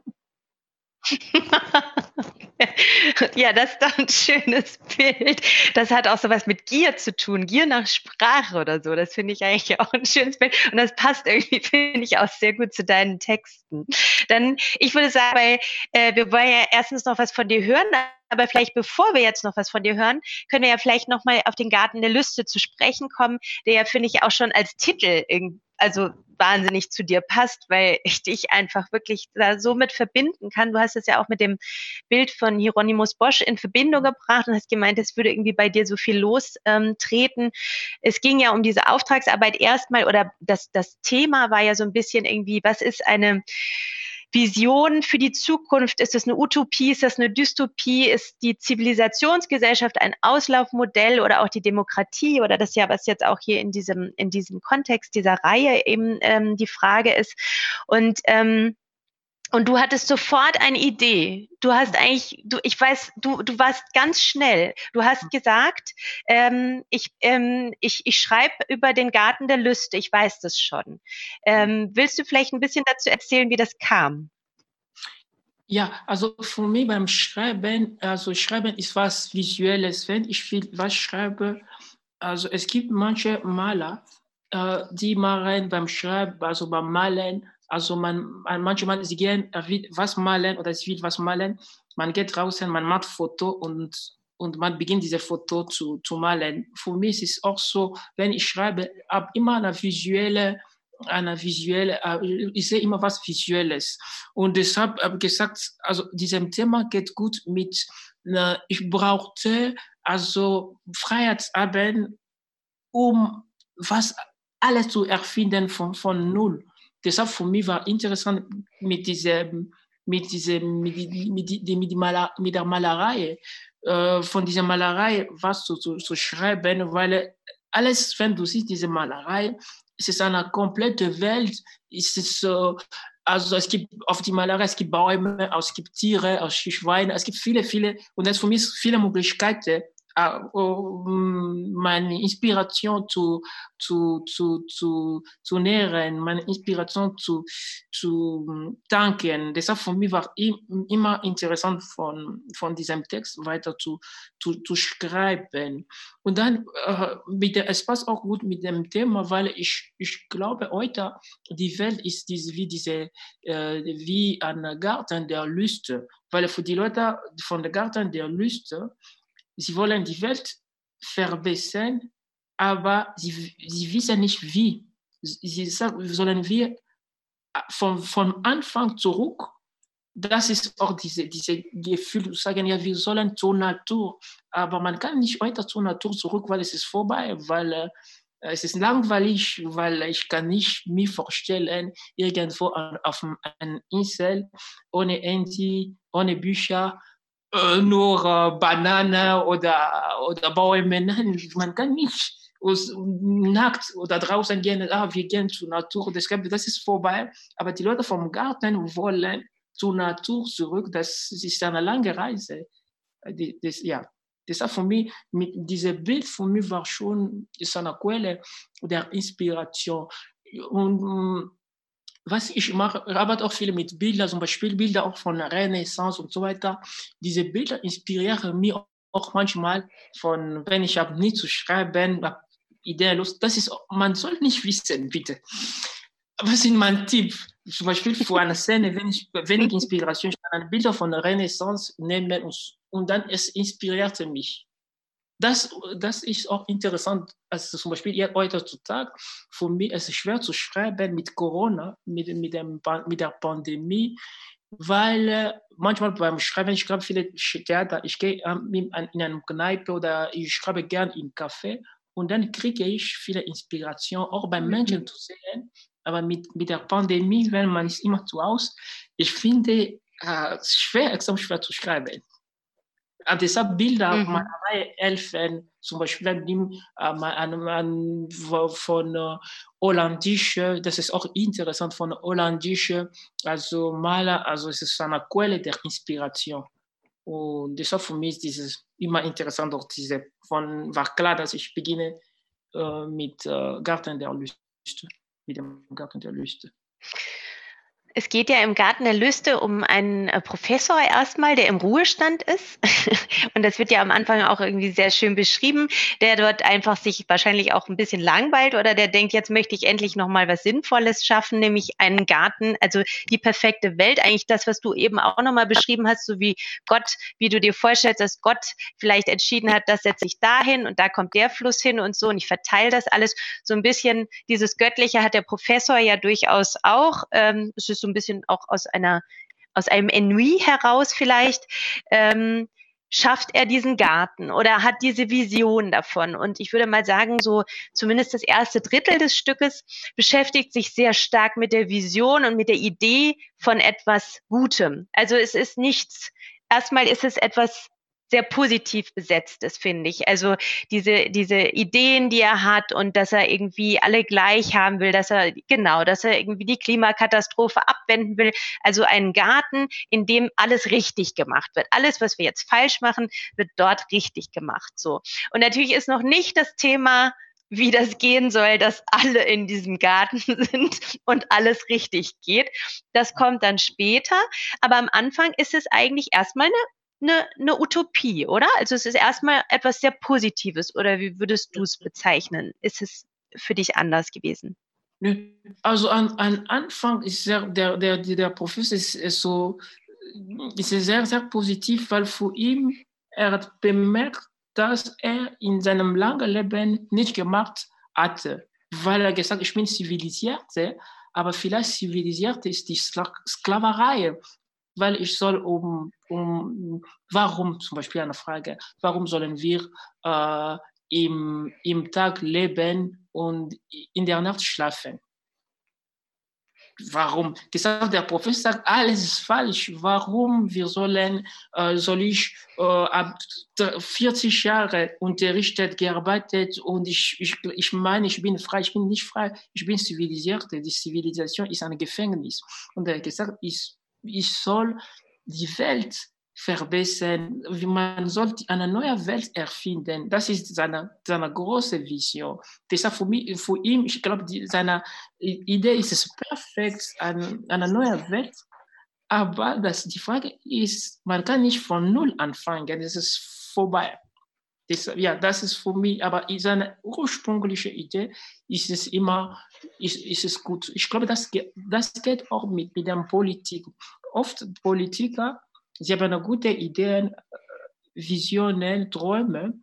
ja, das ist doch ein schönes Bild. Das hat auch so was mit Gier zu tun, Gier nach Sprache oder so. Das finde ich eigentlich auch ein schönes Bild. Und das passt irgendwie, finde ich, auch sehr gut zu deinen Texten. Dann, ich würde sagen, weil äh, wir wollen ja erstens noch was von dir hören, aber vielleicht bevor wir jetzt noch was von dir hören, können wir ja vielleicht noch mal auf den Garten der Lüste zu sprechen kommen, der ja finde ich auch schon als Titel irgendwie also wahnsinnig zu dir passt, weil ich dich einfach wirklich da so mit verbinden kann. Du hast es ja auch mit dem Bild von Hieronymus Bosch in Verbindung gebracht und hast gemeint, es würde irgendwie bei dir so viel lostreten. Ähm, es ging ja um diese Auftragsarbeit erstmal oder das, das Thema war ja so ein bisschen irgendwie, was ist eine Vision für die Zukunft? Ist es eine Utopie? Ist das eine Dystopie? Ist die Zivilisationsgesellschaft ein Auslaufmodell oder auch die Demokratie oder das ja, was jetzt auch hier in diesem, in diesem Kontext dieser Reihe eben ähm, die Frage ist. Und ähm, und du hattest sofort eine Idee. Du hast eigentlich, du, ich weiß, du, du warst ganz schnell. Du hast gesagt, ähm, ich, ähm, ich, ich schreibe über den Garten der Lüste. Ich weiß das schon. Ähm, willst du vielleicht ein bisschen dazu erzählen, wie das kam? Ja, also für mich beim Schreiben, also Schreiben ist was Visuelles. Wenn ich viel was schreibe, also es gibt manche Maler, äh, die machen beim Schreiben, also beim Malen, also man, manchmal sie gehen, will was malen oder sie will was malen. Man geht draußen, man macht Foto und, und man beginnt diese Foto zu, zu malen. Für mich ist es auch so, wenn ich schreibe, habe immer eine visuelle, eine visuelle, äh, ich sehe immer was Visuelles. Und deshalb habe ich gesagt, also diesem Thema geht gut mit, ich brauchte also Freiheitsabend, um was alles zu erfinden von, von Null. Deshalb für mich war interessant mit diesem, mit diesem, mit, mit, mit, mit der Malerei, äh, von dieser Malerei was zu, zu, zu schreiben, weil alles, wenn du siehst, diese Malerei, es ist eine komplette Welt, es ist so, also es gibt auf die Malerei, es gibt Bäume, es gibt Tiere, es gibt Schweine, es gibt viele, viele, und das für mich viele Möglichkeiten, meine Inspiration zu, zu, zu, zu, zu nähren, meine Inspiration zu, zu danken. Deshalb für mich war immer interessant von, von diesem Text weiter zu, zu, zu schreiben. Und dann, äh, mit es passt auch gut mit dem Thema, weil ich, ich glaube heute, die Welt ist diese, wie diese, äh, wie ein Garten der Lüste. Weil für die Leute von der Garten der Lüste, sie wollen die Welt verbessern, aber sie, sie wissen nicht wie. Sie sagen, sollen wir von, von Anfang zurück, das ist auch diese, diese Gefühl sagen, ja, wir sollen zur Natur, aber man kann nicht weiter zur Natur zurück, weil es ist vorbei, weil äh, es ist langweilig, weil ich kann nicht mir vorstellen, irgendwo auf einer Insel ohne Handy, ohne Bücher, äh, nur äh, Bananen oder, oder Bäume. Nein, man kann nicht nackt oder draußen gehen, ah, wir gehen zur Natur. Das, das ist vorbei. Aber die Leute vom Garten wollen zur Natur zurück. Das ist eine lange Reise. Das, ja. Deshalb für mich, mit diesem Bild für mich war schon eine Quelle der Inspiration. Und was ich mache, arbeite auch viel mit Bildern, zum Beispiel Bilder auch von Renaissance und so weiter. Diese Bilder inspirieren mich auch manchmal von, wenn ich habe nie zu schreiben, ideenlos. Das ist, man soll nicht wissen, bitte. Was sind mein Tipp? Zum Beispiel für eine Szene, wenn ich wenig Inspiration, ich kann Bilder von Renaissance nehmen und, und dann es inspirierte mich das, das ist auch interessant. Also zum Beispiel heutzutage, für mich ist es schwer zu schreiben mit Corona, mit, mit, dem, mit der Pandemie, weil äh, manchmal beim Schreiben, ich schreibe viele Theater, ich gehe in einem Kneipe oder ich schreibe gern im Café und dann kriege ich viele Inspiration, auch bei Menschen mhm. zu sehen. Aber mit, mit der Pandemie, wenn man ist immer zu Hause, ich finde äh, es schwer, extrem schwer zu schreiben deshalb Bilder mhm. Malerei helfen, zum Beispiel ähm, an, an, von äh, holländische, das ist auch interessant von holländische, also Maler, also es ist eine Quelle der Inspiration. Und deshalb für mich ist dieses immer interessant, auch diese, von, war klar, dass ich beginne äh, mit äh, Garten der Lüste, mit dem Garten der Lüste. Es geht ja im Garten der Lüste um einen äh, Professor erstmal, der im Ruhestand ist. Und das wird ja am Anfang auch irgendwie sehr schön beschrieben, der dort einfach sich wahrscheinlich auch ein bisschen langweilt oder der denkt, jetzt möchte ich endlich nochmal was Sinnvolles schaffen, nämlich einen Garten, also die perfekte Welt, eigentlich das, was du eben auch nochmal beschrieben hast, so wie Gott, wie du dir vorstellst, dass Gott vielleicht entschieden hat, das setze ich dahin und da kommt der Fluss hin und so und ich verteile das alles. So ein bisschen dieses Göttliche hat der Professor ja durchaus auch. Ähm, es ist so ein bisschen auch aus einer, aus einem Ennui heraus vielleicht. Ähm, schafft er diesen Garten oder hat diese Vision davon. Und ich würde mal sagen, so zumindest das erste Drittel des Stückes beschäftigt sich sehr stark mit der Vision und mit der Idee von etwas Gutem. Also es ist nichts, erstmal ist es etwas sehr positiv besetzt ist, finde ich. Also diese, diese Ideen, die er hat und dass er irgendwie alle gleich haben will, dass er, genau, dass er irgendwie die Klimakatastrophe abwenden will. Also einen Garten, in dem alles richtig gemacht wird. Alles, was wir jetzt falsch machen, wird dort richtig gemacht. So. Und natürlich ist noch nicht das Thema, wie das gehen soll, dass alle in diesem Garten sind und alles richtig geht. Das kommt dann später. Aber am Anfang ist es eigentlich erstmal eine eine, eine Utopie, oder? Also es ist erstmal etwas sehr Positives, oder wie würdest du es bezeichnen? Ist es für dich anders gewesen? Also an, an Anfang ist sehr, der, der, der Professor ist, ist so ist sehr, sehr positiv, weil für ihn, er hat bemerkt, dass er in seinem langen Leben nicht gemacht hatte, weil er gesagt ich bin zivilisiert, aber vielleicht zivilisiert ist die Sklaverei weil ich soll um, um warum, zum Beispiel eine Frage, warum sollen wir äh, im, im Tag leben und in der Nacht schlafen? Warum? Gesagt, der Professor sagt, alles ist falsch. Warum wir sollen, äh, soll ich äh, ab 40 Jahre unterrichtet, gearbeitet und ich, ich, ich meine, ich bin frei, ich bin nicht frei, ich bin zivilisiert. Die Zivilisation ist ein Gefängnis. Und er hat gesagt, ist ich soll die Welt verbessern, wie man soll eine neue Welt erfinden. Das ist seine, seine große Vision. Deshalb für, mich, für ihn, ich glaube, die, seine Idee ist es perfekt, eine, eine neue Welt. Aber das, die Frage ist, man kann nicht von Null anfangen, es ist vorbei. Das, ja, das ist für mich, aber seine ursprüngliche Idee ist es immer, ist, ist es gut. Ich glaube, das, das geht auch mit, mit der Politik. Oft Politiker, sie haben eine gute Ideen, Visionen, Träume,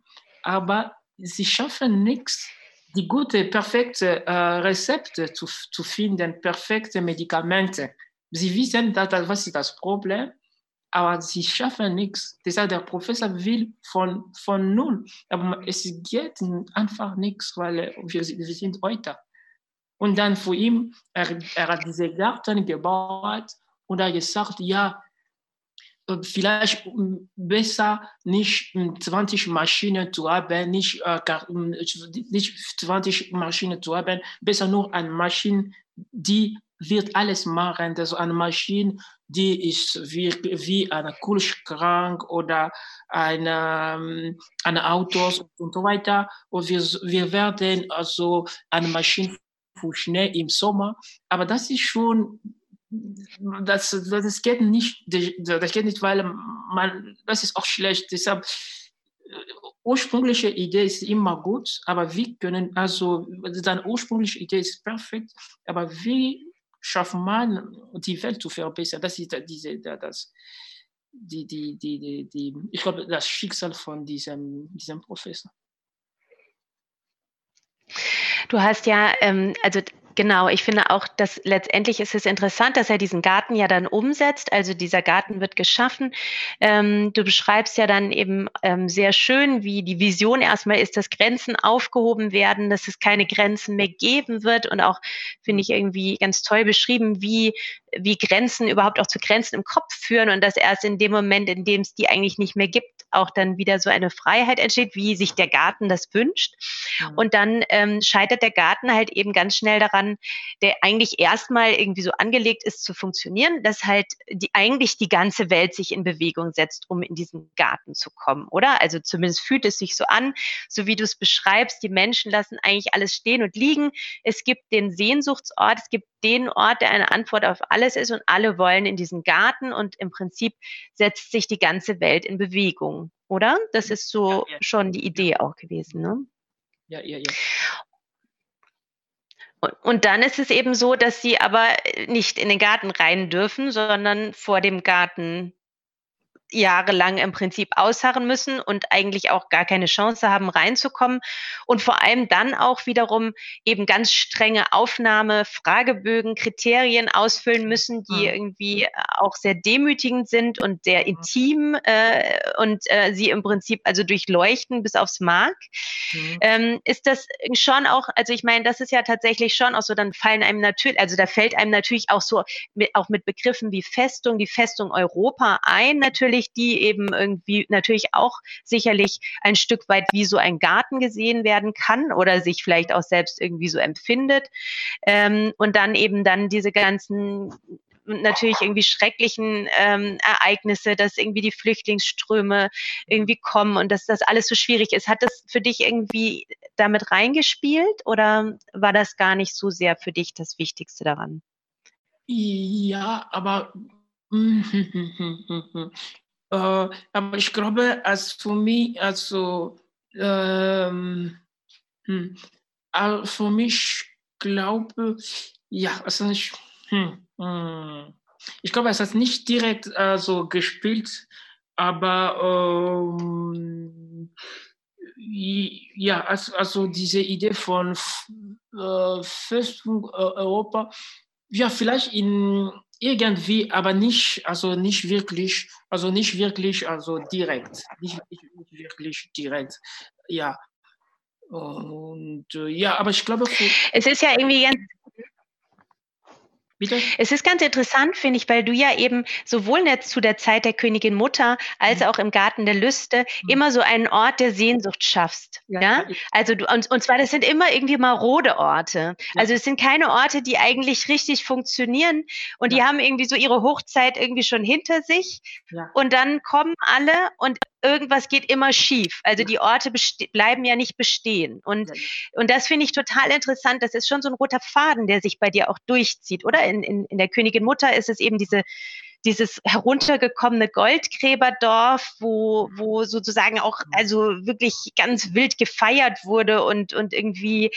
aber sie schaffen nichts, die gute, perfekte äh, Rezepte zu, zu finden, perfekte Medikamente. Sie wissen, dass, was ist das Problem aber sie schaffen nichts. Deshalb der Professor will von, von null. Aber es geht einfach nichts, weil wir, wir sind heute. Und dann für ihn, er, er hat diese Garten gebaut und er hat gesagt, ja, vielleicht besser nicht 20 Maschinen zu haben, nicht, äh, nicht 20 Maschinen zu haben, besser nur eine Maschine, die wird alles machen. Also eine Maschine, die ist wie, wie ein Kühlschrank oder eine, ähm, eine Autos und so weiter. Und wir, wir werden also eine Maschine für Schnee im Sommer. Aber das ist schon, das, das geht nicht, das geht nicht, weil man, das ist auch schlecht. Deshalb, äh, ursprüngliche Idee ist immer gut, aber wir können, also, deine ursprüngliche Idee ist perfekt, aber wie schafft man, die Welt zu verbessern. Das ist diese, das, die, die, die, die, ich glaube, das Schicksal von diesem, diesem Professor. Du hast ja, ähm, also Genau, ich finde auch, dass letztendlich ist es interessant, dass er diesen Garten ja dann umsetzt. Also dieser Garten wird geschaffen. Ähm, du beschreibst ja dann eben ähm, sehr schön, wie die Vision erstmal ist, dass Grenzen aufgehoben werden, dass es keine Grenzen mehr geben wird und auch finde ich irgendwie ganz toll beschrieben, wie wie Grenzen überhaupt auch zu Grenzen im Kopf führen und dass erst in dem Moment, in dem es die eigentlich nicht mehr gibt, auch dann wieder so eine Freiheit entsteht, wie sich der Garten das wünscht. Mhm. Und dann ähm, scheitert der Garten halt eben ganz schnell daran, der eigentlich erstmal irgendwie so angelegt ist zu funktionieren, dass halt die, eigentlich die ganze Welt sich in Bewegung setzt, um in diesen Garten zu kommen, oder? Also zumindest fühlt es sich so an, so wie du es beschreibst, die Menschen lassen eigentlich alles stehen und liegen. Es gibt den Sehnsuchtsort, es gibt den Ort, der eine Antwort auf alles ist und alle wollen in diesen Garten und im Prinzip setzt sich die ganze Welt in Bewegung, oder? Das ist so ja, ja. schon die Idee auch gewesen, ne? Ja, ja, ja. Und, und dann ist es eben so, dass sie aber nicht in den Garten rein dürfen, sondern vor dem Garten jahrelang im Prinzip ausharren müssen und eigentlich auch gar keine Chance haben, reinzukommen. Und vor allem dann auch wiederum eben ganz strenge Aufnahme, Fragebögen, Kriterien ausfüllen müssen, die mhm. irgendwie auch sehr demütigend sind und sehr mhm. intim äh, und äh, sie im Prinzip also durchleuchten bis aufs Mark. Mhm. Ähm, ist das schon auch, also ich meine, das ist ja tatsächlich schon auch so, dann fallen einem natürlich, also da fällt einem natürlich auch so mit, auch mit Begriffen wie Festung, die Festung Europa ein, natürlich, die eben irgendwie natürlich auch sicherlich ein Stück weit wie so ein Garten gesehen werden kann oder sich vielleicht auch selbst irgendwie so empfindet. Ähm, und dann eben dann diese ganzen natürlich irgendwie schrecklichen ähm, Ereignisse, dass irgendwie die Flüchtlingsströme irgendwie kommen und dass das alles so schwierig ist. Hat das für dich irgendwie damit reingespielt oder war das gar nicht so sehr für dich das Wichtigste daran? Ja, aber äh, aber ich glaube, als für mich, also ähm, hm, für mich glaube, ja, also ich, hm, hm, ich glaube, es hat nicht direkt äh, so gespielt, aber ähm, ja, also, also diese Idee von äh, Festung äh, Europa, ja, vielleicht in irgendwie, aber nicht, also nicht wirklich, also nicht wirklich, also direkt, nicht, nicht wirklich direkt, ja. Und äh, ja, aber ich glaube, es ist ja irgendwie ganz Bitte? Es ist ganz interessant, finde ich, weil du ja eben sowohl zu der Zeit der Königin Mutter als mhm. auch im Garten der Lüste mhm. immer so einen Ort der Sehnsucht schaffst. Ja. ja? Also du, und, und zwar, das sind immer irgendwie marode Orte. Ja. Also es sind keine Orte, die eigentlich richtig funktionieren und ja. die haben irgendwie so ihre Hochzeit irgendwie schon hinter sich. Und dann kommen alle und irgendwas geht immer schief. Also die Orte bleiben ja nicht bestehen. Und, und das finde ich total interessant. Das ist schon so ein roter Faden, der sich bei dir auch durchzieht, oder? In, in, in der Königin Mutter ist es eben diese, dieses heruntergekommene Goldgräberdorf, wo, wo sozusagen auch also wirklich ganz wild gefeiert wurde und, und irgendwie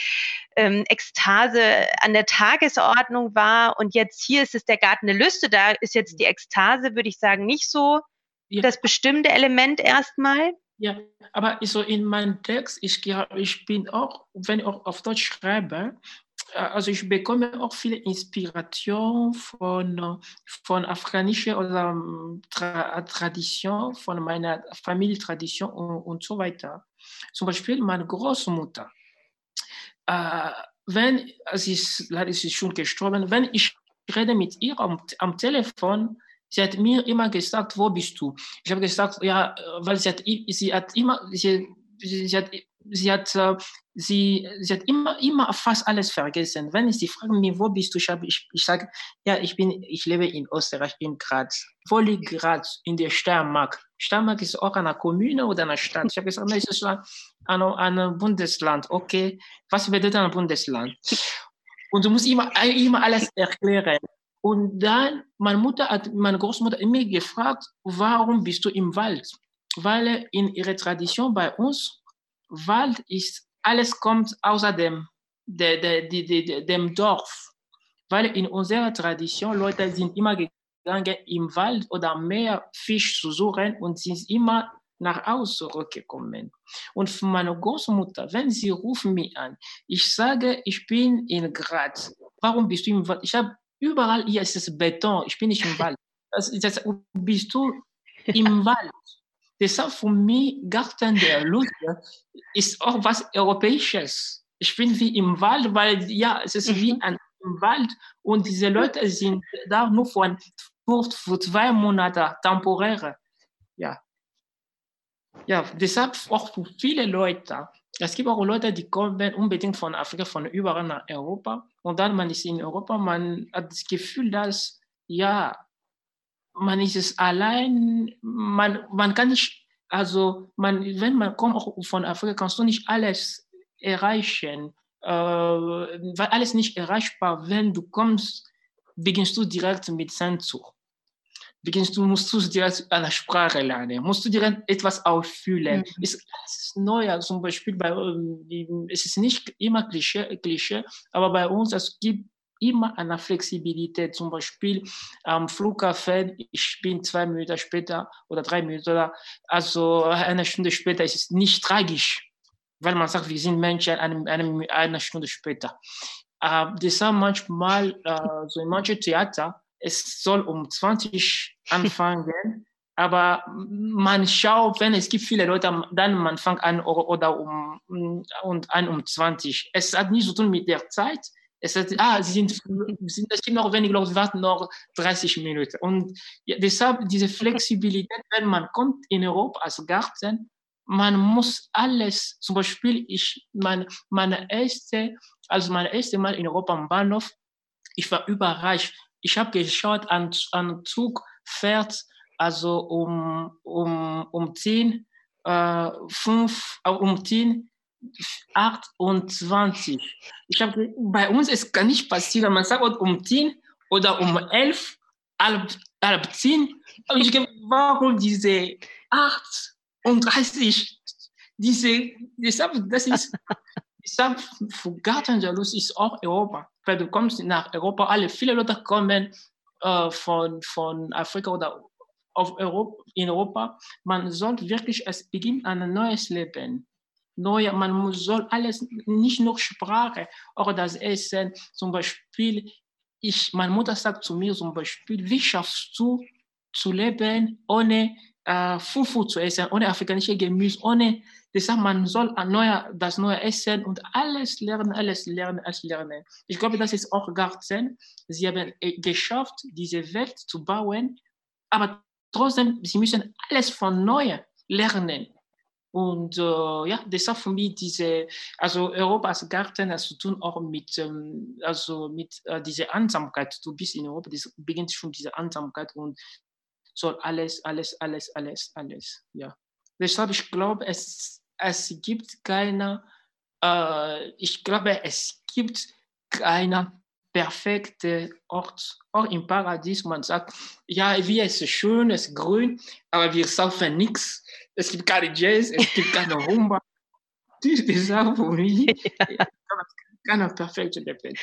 ähm, Ekstase an der Tagesordnung war. Und jetzt hier ist es der Garten der Lüste, da ist jetzt die Ekstase, würde ich sagen, nicht so ja. das bestimmte Element erstmal. Ja, aber so in meinem Text, ich, ich bin auch, wenn ich auch auf Deutsch schreibe, äh, also ich bekomme auch viele Inspiration von, von afrikanischer oder ähm, Tra Tradition, von meiner Familientradition und, und so weiter. Zum Beispiel meine Großmutter. Äh, wenn, sie ist, ist schon gestorben, wenn ich rede mit ihr am, am Telefon, Sie hat mir immer gesagt, wo bist du? Ich habe gesagt, ja, weil sie hat, sie hat immer, sie, sie hat, sie hat, äh, sie, sie hat immer, immer fast alles vergessen. Wenn sie fragen mich, wo bist du? Ich, habe, ich, ich sage, ja, ich bin, ich lebe in Österreich, in Graz. Wo liegt Graz? In der Steiermark. Steiermark ist auch eine Kommune oder eine Stadt. Ich habe gesagt, nein, es ist ein, ein Bundesland. Okay, was bedeutet ein Bundesland? Und du musst immer, immer alles erklären. Und dann, meine Mutter hat, meine Großmutter immer gefragt, warum bist du im Wald? Weil in ihrer Tradition bei uns, Wald ist, alles kommt außer dem, de, de, de, dem Dorf. Weil in unserer Tradition, Leute sind immer gegangen im Wald oder mehr Fisch zu suchen und sind immer nach Hause zurückgekommen. Und meine Großmutter, wenn sie rufen mich an, ich sage, ich bin in Graz. Warum bist du im Wald? Ich habe Überall hier ist es Beton. Ich bin nicht im Wald. Das, das, bist du im Wald? Deshalb für mich Garten der Lust ist auch was Europäisches. Ich bin wie im Wald, weil ja, es ist wie mhm. ein im Wald und diese Leute sind da nur für, für, für zwei Monate temporär. Ja. Ja, deshalb auch für viele Leute es gibt auch Leute, die kommen unbedingt von Afrika, von überall nach Europa. Und dann man ist in Europa, man hat das Gefühl, dass, ja, man ist es allein, man, man kann nicht, also man, wenn man kommt auch von Afrika, kannst du nicht alles erreichen, äh, weil alles nicht erreichbar, wenn du kommst, beginnst du direkt mit Sehnsucht beginnst du, musst du direkt eine Sprache lernen, musst du direkt etwas ausfüllen. Mhm. Es ist neu, zum Beispiel bei, ähm, es ist nicht immer Klischee, Klischee, aber bei uns, es gibt immer eine Flexibilität. Zum Beispiel am Flughafen, ich bin zwei Minuten später oder drei Minuten oder also eine Stunde später, ist es nicht tragisch, weil man sagt, wir sind Menschen eine, eine, eine Stunde später. Äh, deshalb manchmal, äh, so in manchen Theater, es soll um 20 anfangen, aber man schaut, wenn es gibt viele Leute, dann man fängt an oder um, und an um 20. Es hat nichts zu tun mit der Zeit. Es hat, ah, sie sind, sind, es gibt noch wenige Leute, warten noch 30 Minuten. Und deshalb diese Flexibilität, wenn man kommt in Europa als Garten, man muss alles, zum Beispiel, ich, meine, meine erste, also meine erste Mal in Europa am Bahnhof, ich war überrascht. Ich habe geschaut, ein, ein Zug fährt also um, um, um 10, äh, 5, äh, um 10, 28. Ich habe bei uns ist gar nicht passiert, man sagt um 10 oder um 11, halb, halb 10. Aber ich denke, warum diese 38, diese, deshalb, das ist, deshalb für Gartenjalous ist auch Europa. Weil du kommst nach Europa, alle, viele Leute kommen äh, von, von Afrika oder auf Europa, in Europa, man soll wirklich, es beginnt ein neues Leben. Neue, man soll alles, nicht nur Sprache, auch das Essen, zum Beispiel, ich, meine Mutter sagt zu mir zum Beispiel, wie schaffst du zu leben ohne äh, Fufu zu essen, ohne afrikanische Gemüse, ohne, deshalb man soll ein neuer, das neue Essen und alles lernen, alles lernen, alles lernen. Ich glaube, das ist auch Garten. Sie haben äh, geschafft, diese Welt zu bauen, aber trotzdem, sie müssen alles von neu lernen. Und äh, ja, deshalb für mich diese, also Europa als Garten hat zu tun auch mit, ähm, also mit äh, dieser Einsamkeit. Du bist in Europa, das beginnt schon diese Einsamkeit und soll alles, alles, alles, alles, alles, ja. Deshalb, ich glaube, es, es gibt keine, äh, ich glaube, es gibt keine perfekte Ort, auch im Paradies. Man sagt, ja, wie es ist schön, es ist grün, aber wir saufen nichts. Es gibt keine Jazz, es gibt keine Rumba. Das ist auch für mich keine perfekte Leben.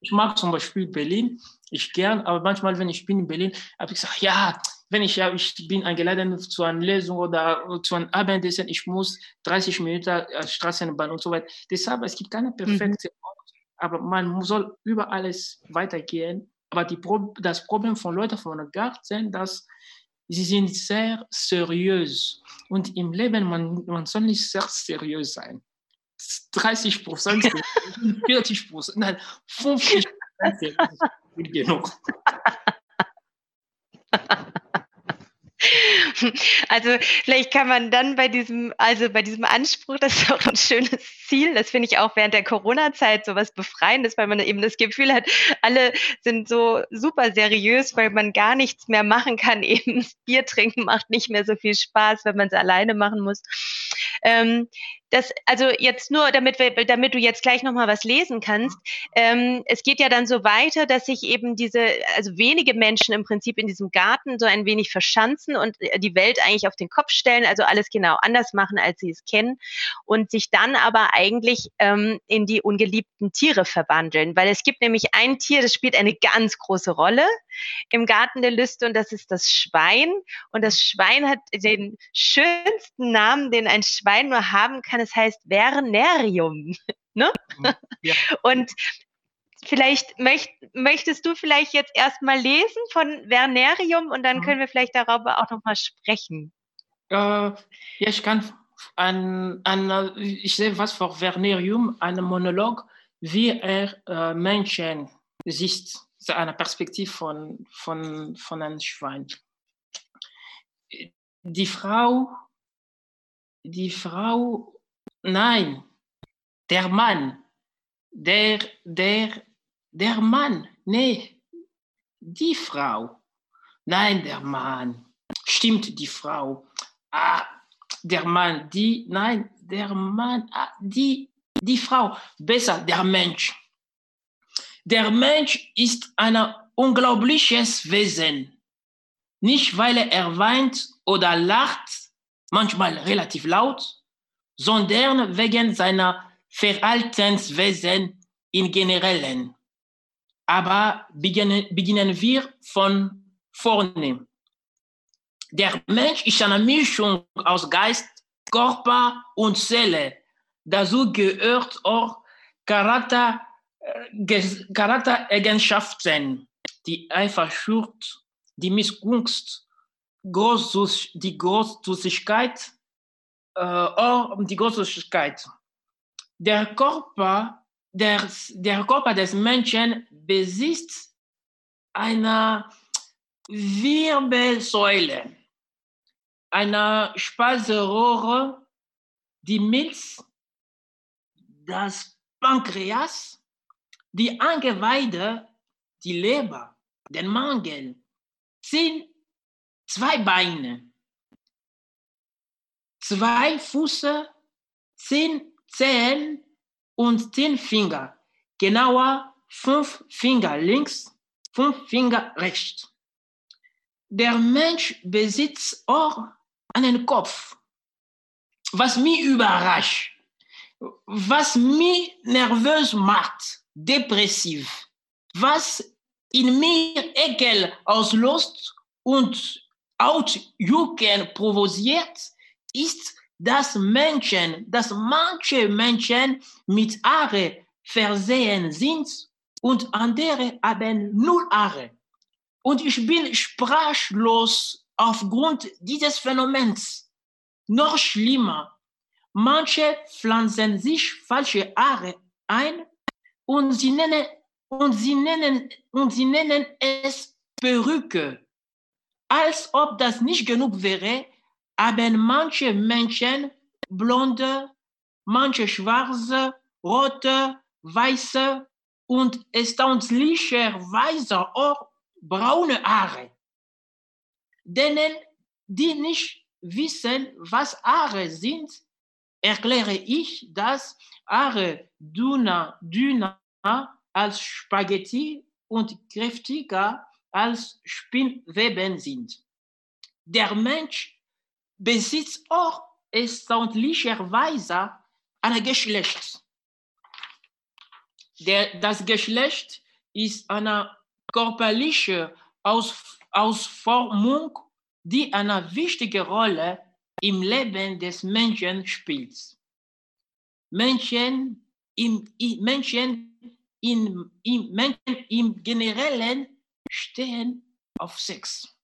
Ich mag zum Beispiel Berlin, ich gern, aber manchmal, wenn ich bin in Berlin, habe ich gesagt, ja, wenn ich ja, ich bin eingeladen zu einer Lesung oder zu einem Abendessen, ich muss 30 Minuten äh, Straßenbahn und so weiter. Deshalb, es gibt keine perfekte mhm aber man soll über alles weitergehen. Aber die Pro das Problem von Leuten von der Garten, dass sie sind sehr seriös. Und im Leben, man, man soll nicht sehr seriös sein. 30 Prozent, 40 Prozent, nein, 50 Prozent ist genug. Also vielleicht kann man dann bei diesem, also bei diesem Anspruch, das ist auch ein schönes Ziel, das finde ich auch während der Corona-Zeit so was Befreiendes, weil man eben das Gefühl hat, alle sind so super seriös, weil man gar nichts mehr machen kann. Eben Bier trinken macht nicht mehr so viel Spaß, wenn man es alleine machen muss. Ähm, das, also jetzt nur, damit wir, damit du jetzt gleich nochmal was lesen kannst. Ähm, es geht ja dann so weiter, dass sich eben diese, also wenige Menschen im Prinzip in diesem Garten so ein wenig verschanzen und äh, die Welt eigentlich auf den Kopf stellen, also alles genau anders machen, als sie es kennen und sich dann aber eigentlich ähm, in die ungeliebten Tiere verwandeln, weil es gibt nämlich ein Tier, das spielt eine ganz große Rolle im Garten der Lüste und das ist das Schwein und das Schwein hat den schönsten Namen, den ein Schwein nur haben kann es heißt Vernerium. ne? Mhm. Ja. Und vielleicht möcht, möchtest du vielleicht jetzt erstmal lesen von Vernerium und dann mhm. können wir vielleicht darüber auch nochmal sprechen. Äh, ja, ich kann an, an, ich sehe was für Vernerium, einen Monolog, wie er äh, Menschen sieht, eine Perspektive von, von, von einem Schwein. Die Frau, die Frau Nein, der Mann, der, der, der Mann, nee, die Frau. Nein, der Mann. Stimmt, die Frau. Ah, der Mann, die, nein, der Mann, ah, die, die Frau. Besser, der Mensch. Der Mensch ist ein unglaubliches Wesen. Nicht, weil er weint oder lacht, manchmal relativ laut, sondern wegen seiner Verhaltenswesen im Generellen. aber beginnen, wir von vorne. Der Mensch ist eine Mischung aus Geist, Körper und Seele. Dazu gehört auch Charakter, äh, Charaktereigenschaften, die Eifersucht, die Missgunst, die Großzügigkeit, äh, die Großzügigkeit. Der Körper, der, der Körper des Menschen besitzt eine Wirbelsäule, eine Speiseröhre, die Milz, das Pankreas, die Eingeweide, die Leber, den Mangel, sind zwei Beine, zwei Füße, zehn Zehen und zehn Finger. Genauer fünf Finger links, fünf Finger rechts. Der Mensch besitzt auch einen Kopf, was mich überrascht, was mich nervös macht, depressiv, was in mir Ekel auslöst und Outjucken provoziert, ist, dass Menschen, dass manche Menschen mit Haare versehen sind und andere haben null Haare. Und ich bin sprachlos aufgrund dieses Phänomens. Noch schlimmer, manche pflanzen sich falsche Haare ein und sie nennen, und sie nennen, und sie nennen es Perücke. Als ob das nicht genug wäre, haben manche Menschen blonde, manche schwarze, rote, weiße und erstaunlicherweise auch braune Haare. Denen, die nicht wissen, was Haare sind, erkläre ich, dass Haare dünner, dünner als Spaghetti und kräftiger als Spinnweben sind. Der Mensch besitzt auch erstaunlicherweise ein Geschlecht. Der, das Geschlecht ist eine körperliche Aus, Ausformung, die eine wichtige Rolle im Leben des Menschen spielt. Menschen im, Menschen, in, im, Menschen im Generellen stehen auf Sex.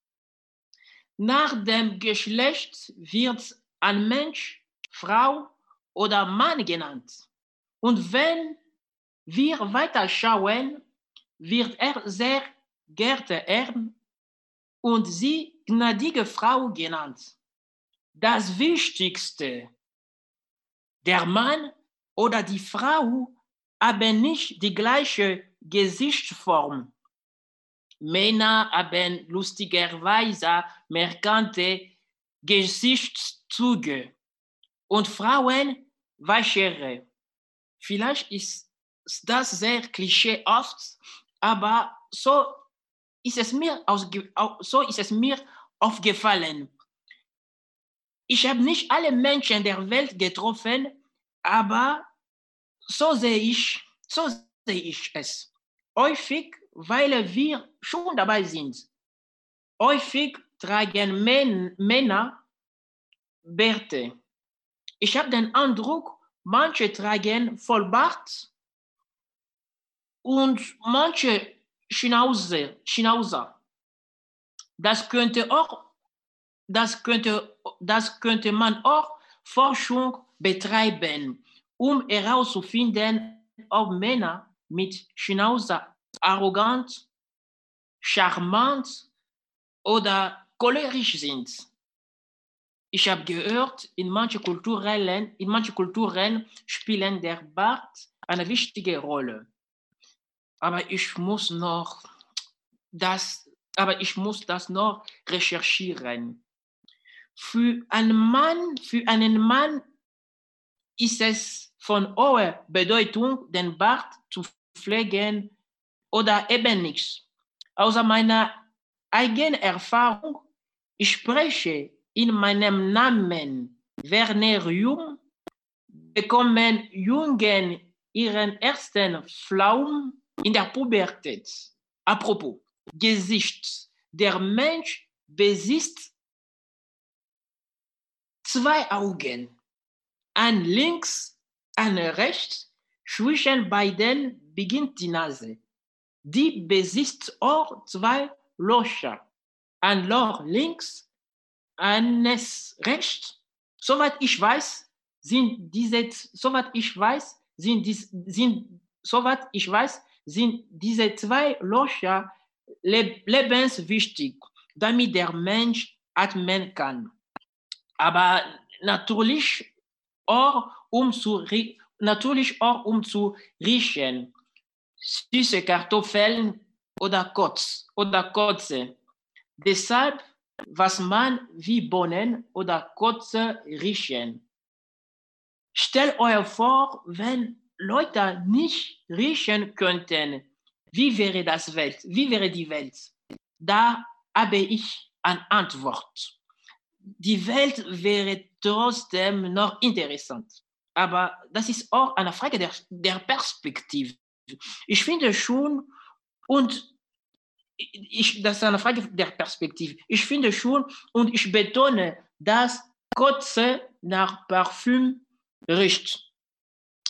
Nach dem Geschlecht wird ein Mensch, Frau oder Mann genannt. Und wenn wir weiter schauen, wird er sehr geehrte Herrn und sie gnädige Frau genannt. Das Wichtigste, der Mann oder die Frau haben nicht die gleiche Gesichtsform Männer haben lustigerweise markante Gesichtszüge und Frauen weichere. Vielleicht ist das sehr klischeehaft, aber so ist es mir, so ist es mir aufgefallen. Ich habe nicht alle Menschen der Welt getroffen, aber so sehe ich, so sehe ich es. Häufig weil wir schon dabei sind. Häufig tragen Männer Bärte. Ich habe den Eindruck, manche tragen Vollbart und manche Schnauze, Schnauzer. Das könnte auch, das könnte, das könnte man auch Forschung betreiben, um herauszufinden, ob Männer mit Schnauzer arrogant, charmant oder cholerisch sind. Ich habe gehört, in manchen Kulturen, in manchen Kulturen spielen der Bart eine wichtige Rolle. Aber ich muss noch das, aber ich muss das noch recherchieren. Für einen Mann, für einen Mann ist es von hoher Bedeutung, den Bart zu pflegen oder eben nichts. Außer meiner eigenen Erfahrung, ich spreche in meinem Namen Werner Jung, bekommen Jungen ihren ersten Flaum in der Pubertät. Apropos, Gesicht. Der Mensch besitzt zwei Augen. Ein links, ein rechts. Zwischen beiden beginnt die Nase. Die besitzt auch zwei Löcher. Ein Loch links, eines rechts. Soweit ich weiß, sind diese, soweit ich weiß, sind, dies, sind, soweit ich weiß, sind diese zwei Löcher lebenswichtig, damit der Mensch atmen kann. Aber natürlich auch um zu, natürlich auch um zu riechen. Süße Kartoffeln oder Kotz oder Kotze. Deshalb, was man wie Bohnen oder Kotze riechen. Stellt euch vor, wenn Leute nicht riechen könnten, wie wäre das Welt? Wie wäre die Welt? Da habe ich eine Antwort. Die Welt wäre trotzdem noch interessant. Aber das ist auch eine Frage der, der Perspektive. Ich finde schon, und ich, das ist eine Frage der Perspektive. Ich finde schon, und ich betone, dass Kotze nach Parfüm riecht.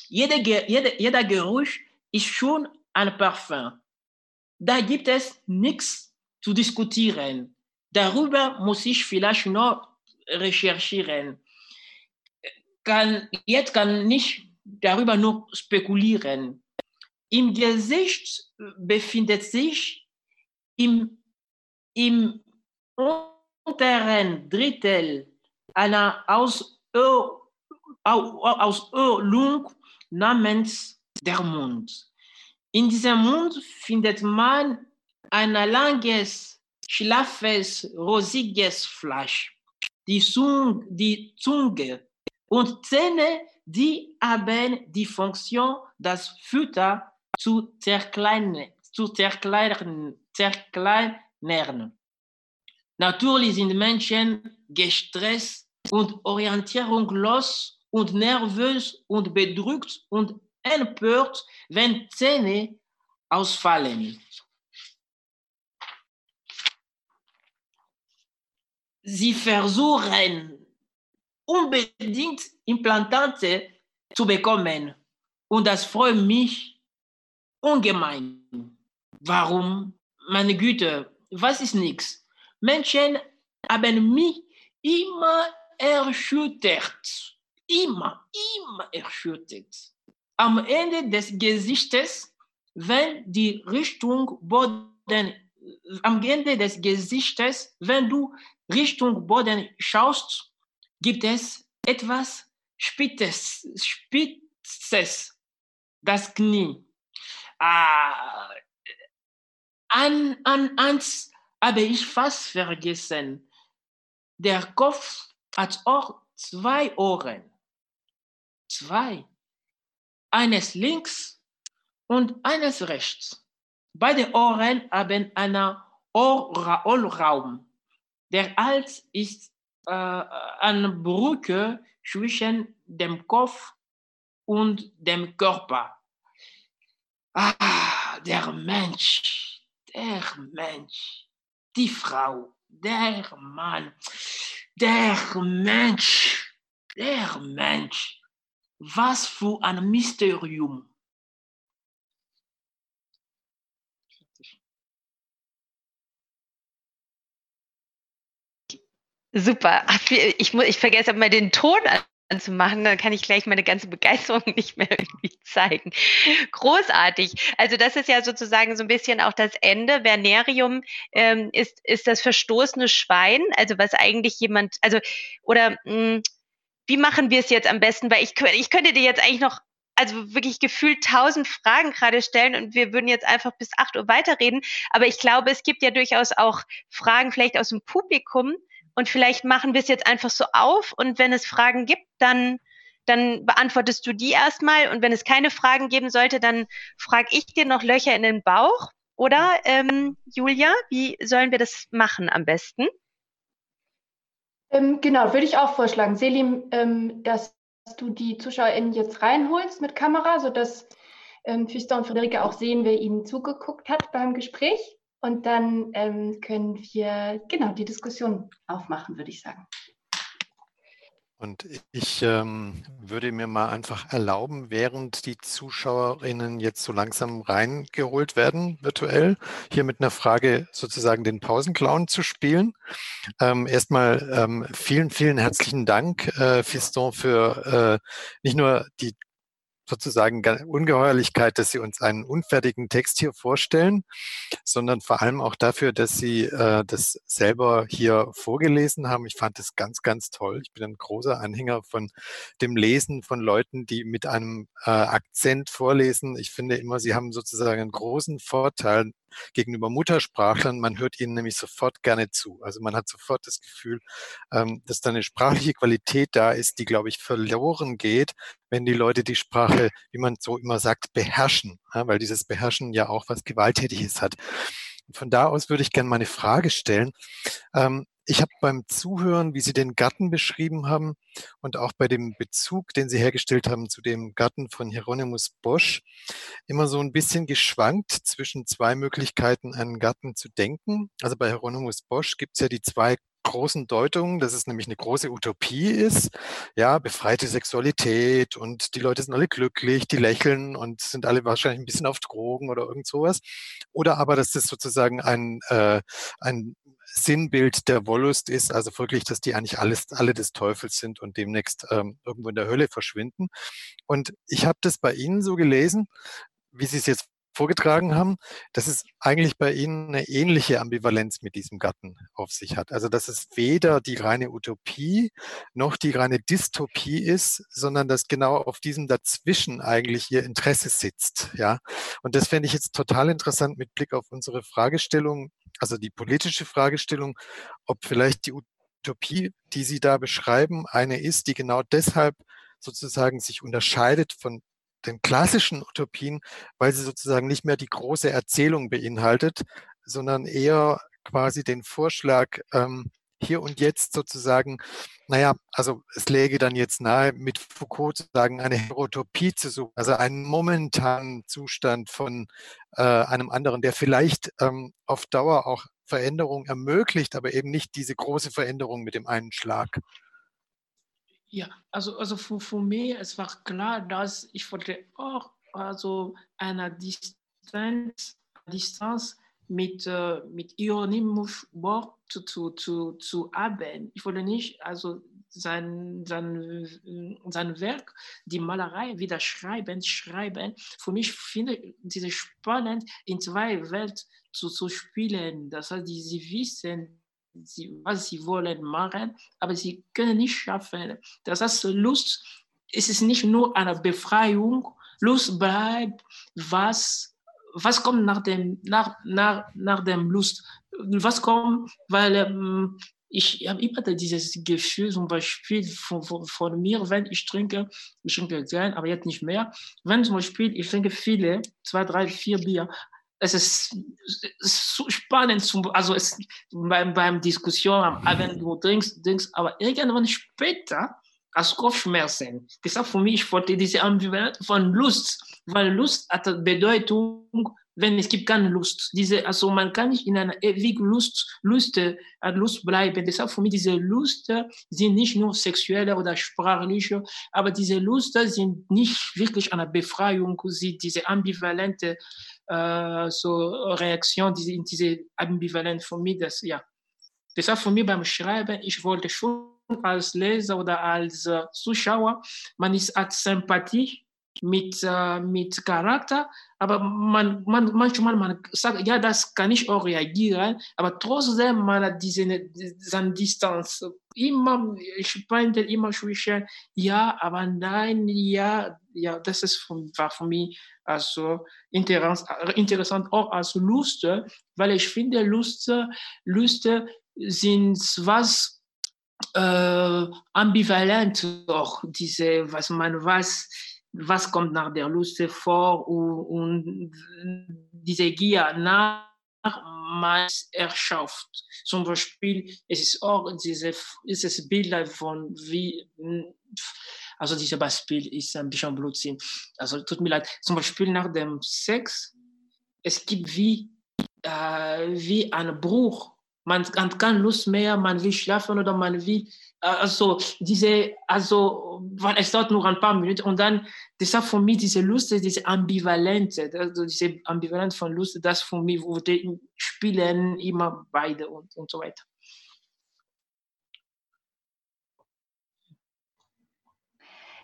Jeder, jeder, jeder Geruch ist schon ein Parfum. Da gibt es nichts zu diskutieren. Darüber muss ich vielleicht noch recherchieren. Kann, jetzt kann nicht darüber nur spekulieren. Im Gesicht befindet sich im, im unteren Drittel einer aus, namens der Mund. In diesem Mund findet man ein langes, schlaffes, rosiges Fleisch, die, Zunge, die Zunge und Zähne, die haben die Funktion, das Futter zu zerkleinern. Zu zerkleinern, zerkleinern. Natürlich sind Menschen gestresst und orientierungslos und nervös und bedrückt und empört, wenn Zähne ausfallen. Sie versuchen unbedingt Implantate zu bekommen und das freut mich ungemein. Warum? Meine Güte, was ist nichts? Menschen haben mich immer erschüttert. Immer, immer erschüttert am Ende des Gesichtes, wenn die Richtung Boden, am Ende des Gesichtes, wenn du Richtung Boden schaust, gibt es etwas Spitzes, Spitzes das Knie. Ah, an, an eins habe ich fast vergessen. Der Kopf hat auch zwei Ohren. Zwei eines links und eines rechts. Beide Ohren haben einen Ohrraum. Der Hals ist äh, eine Brücke zwischen dem Kopf und dem Körper. Ah, der Mensch, der Mensch, die Frau, der Mann, der Mensch, der Mensch. Was für ein Mysterium. Super. Ich, muss, ich vergesse mal den Ton anzumachen, dann kann ich gleich meine ganze Begeisterung nicht mehr irgendwie zeigen. Großartig. Also das ist ja sozusagen so ein bisschen auch das Ende. Vernerium ähm, ist, ist das verstoßene Schwein, also was eigentlich jemand, also oder mh, hm, wie machen wir es jetzt am besten? Weil ich, ich könnte dir jetzt eigentlich noch also wirklich gefühlt tausend Fragen gerade stellen und wir würden jetzt einfach bis acht Uhr weiterreden. Aber ich glaube, es gibt ja durchaus auch Fragen vielleicht aus dem Publikum und vielleicht machen wir es jetzt einfach so auf und wenn es Fragen gibt, dann dann beantwortest du die erstmal und wenn es keine Fragen geben sollte, dann frage ich dir noch Löcher in den Bauch. Oder ähm, Julia, wie sollen wir das machen am besten? Ähm, genau, würde ich auch vorschlagen. Selim, ähm, dass du die ZuschauerInnen jetzt reinholst mit Kamera, sodass ähm, Füster und Friederike auch sehen, wer ihnen zugeguckt hat beim Gespräch. Und dann ähm, können wir genau die Diskussion aufmachen, würde ich sagen. Und ich ähm, würde mir mal einfach erlauben, während die Zuschauerinnen jetzt so langsam reingeholt werden, virtuell, hier mit einer Frage sozusagen den Pausenclown zu spielen. Ähm, erstmal ähm, vielen, vielen herzlichen Dank, äh, Fiston, für äh, nicht nur die sozusagen Ungeheuerlichkeit, dass Sie uns einen unfertigen Text hier vorstellen, sondern vor allem auch dafür, dass Sie äh, das selber hier vorgelesen haben. Ich fand das ganz, ganz toll. Ich bin ein großer Anhänger von dem Lesen von Leuten, die mit einem äh, Akzent vorlesen. Ich finde immer, Sie haben sozusagen einen großen Vorteil gegenüber Muttersprachlern. Man hört ihnen nämlich sofort gerne zu. Also man hat sofort das Gefühl, ähm, dass da eine sprachliche Qualität da ist, die, glaube ich, verloren geht, wenn die Leute die Sprache, wie man so immer sagt, beherrschen, ja, weil dieses Beherrschen ja auch was Gewalttätiges hat. Von da aus würde ich gerne mal eine Frage stellen. Ähm, ich habe beim Zuhören, wie Sie den Garten beschrieben haben und auch bei dem Bezug, den Sie hergestellt haben zu dem Garten von Hieronymus Bosch, immer so ein bisschen geschwankt zwischen zwei Möglichkeiten, einen Garten zu denken. Also bei Hieronymus Bosch gibt es ja die zwei großen Deutungen, dass es nämlich eine große Utopie ist, ja, befreite Sexualität und die Leute sind alle glücklich, die lächeln und sind alle wahrscheinlich ein bisschen auf Drogen oder irgend sowas. Oder aber, dass das sozusagen ein, äh, ein Sinnbild der Wollust ist, also wirklich, dass die eigentlich alles, alle des Teufels sind und demnächst ähm, irgendwo in der Hölle verschwinden. Und ich habe das bei Ihnen so gelesen, wie Sie es jetzt vorgetragen haben, dass es eigentlich bei Ihnen eine ähnliche Ambivalenz mit diesem Gatten auf sich hat. Also dass es weder die reine Utopie noch die reine Dystopie ist, sondern dass genau auf diesem Dazwischen eigentlich Ihr Interesse sitzt. Ja, und das fände ich jetzt total interessant mit Blick auf unsere Fragestellung, also die politische Fragestellung, ob vielleicht die Utopie, die Sie da beschreiben, eine ist, die genau deshalb sozusagen sich unterscheidet von den klassischen Utopien, weil sie sozusagen nicht mehr die große Erzählung beinhaltet, sondern eher quasi den Vorschlag, ähm, hier und jetzt sozusagen, naja, also es läge dann jetzt nahe, mit Foucault zu sagen, eine Herotopie zu suchen, also einen momentanen Zustand von äh, einem anderen, der vielleicht ähm, auf Dauer auch Veränderung ermöglicht, aber eben nicht diese große Veränderung mit dem einen Schlag. Ja, also, also für, für mich, es war klar, dass ich wollte auch also eine Distanz, Distanz mit, äh, mit Bosch zu, zu, zu, zu haben. Ich wollte nicht also sein, sein, sein Werk, die Malerei wieder schreiben, schreiben. Für mich finde ich diese spannend, in zwei Welten zu, zu spielen. Das heißt, die, sie wissen, sie, was sie wollen machen, aber sie können nicht schaffen. Das heißt, Lust es ist nicht nur eine Befreiung, Lust bleibt, was, was kommt nach dem, nach, nach, nach dem Lust? Was kommt, weil ähm, ich habe immer dieses Gefühl, zum Beispiel von, von, von, mir, wenn ich trinke, ich trinke gern, aber jetzt nicht mehr. Wenn zum Beispiel ich trinke viele, zwei, drei, vier Bier, es ist, so spannend, zum, also es, beim, beim Diskussion am Abend, du trinkst, trinkst, aber irgendwann später hast Kopfschmerzen. Deshalb für mich ich wollte diese Ambivalenz von Lust, weil Lust hat Bedeutung, wenn es gibt keine Lust. Diese, also man kann nicht in einer ewigen Lust, Lust, äh, Lust bleiben. Deshalb für mich diese Lust sind nicht nur sexuelle oder sprachliche, aber diese Lust sind nicht wirklich eine Befreiung, sie, diese ambivalente äh, so Reaktion, diese, diese ambivalent für mich, das, ja. Deshalb für mich beim Schreiben, ich wollte schon als Leser oder als Zuschauer, man ist als Sympathie mit, äh, mit Charakter, aber man, man, manchmal man sagt, ja, das kann ich auch reagieren, aber trotzdem man hat diese, diese Distanz. Immer, ich pendel immer zwischen ja, aber nein, ja, ja, das ist für, war für mich also interessant, interessant auch als Lust, weil ich finde, Lust, Lust sind was äh, ambivalent auch, diese, was man weiß, was kommt nach der Lust vor und, und diese Gier nach Meisterschaft. Zum Beispiel, es ist auch diese, dieses Bild von wie Also dieses Beispiel ist ein bisschen Blutsinn. Also tut mir leid. Zum Beispiel nach dem Sex, es gibt wie, äh, wie ein Bruch. Man hat keine Lust mehr, man will schlafen oder man will, also diese, also, es dauert nur ein paar Minuten und dann, deshalb für mich diese Lust, diese Ambivalente, also diese Ambivalenz von Lust, das für mich wurde spielen immer beide und, und so weiter.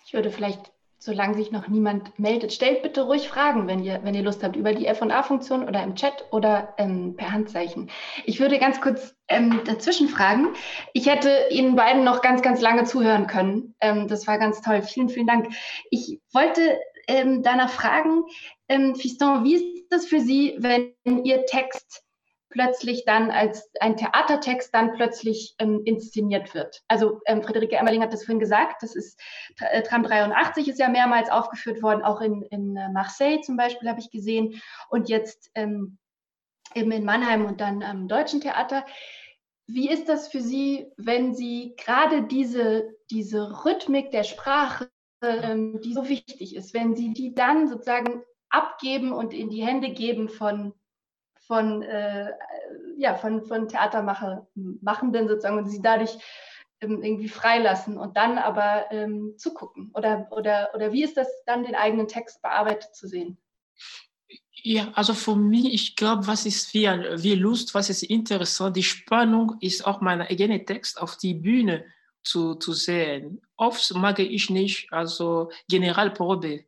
Ich würde vielleicht, solange sich noch niemand meldet, stellt bitte ruhig Fragen, wenn ihr, wenn ihr Lust habt, über die FA-Funktion oder im Chat oder ähm, per Handzeichen. Ich würde ganz kurz ähm, dazwischen fragen. Ich hätte Ihnen beiden noch ganz, ganz lange zuhören können. Ähm, das war ganz toll. Vielen, vielen Dank. Ich wollte ähm, danach fragen, ähm, Fiston, wie ist das für Sie, wenn Ihr Text plötzlich dann als ein Theatertext dann plötzlich ähm, inszeniert wird. Also ähm, Friederike Emmerling hat das vorhin gesagt, das ist äh, Tram 83 ist ja mehrmals aufgeführt worden, auch in, in äh, Marseille zum Beispiel habe ich gesehen und jetzt ähm, eben in Mannheim und dann am Deutschen Theater. Wie ist das für Sie, wenn Sie gerade diese, diese Rhythmik der Sprache, ähm, die so wichtig ist, wenn Sie die dann sozusagen abgeben und in die Hände geben von von, äh, ja, von, von Theatermachenden sozusagen und sie dadurch ähm, irgendwie freilassen und dann aber ähm, zugucken? Oder, oder, oder wie ist das dann, den eigenen Text bearbeitet zu sehen? Ja, also für mich, ich glaube, was ist wie, wie Lust, was ist interessant, die Spannung ist auch mein eigener Text auf die Bühne zu, zu sehen. Oft mag ich nicht, also Generalprobe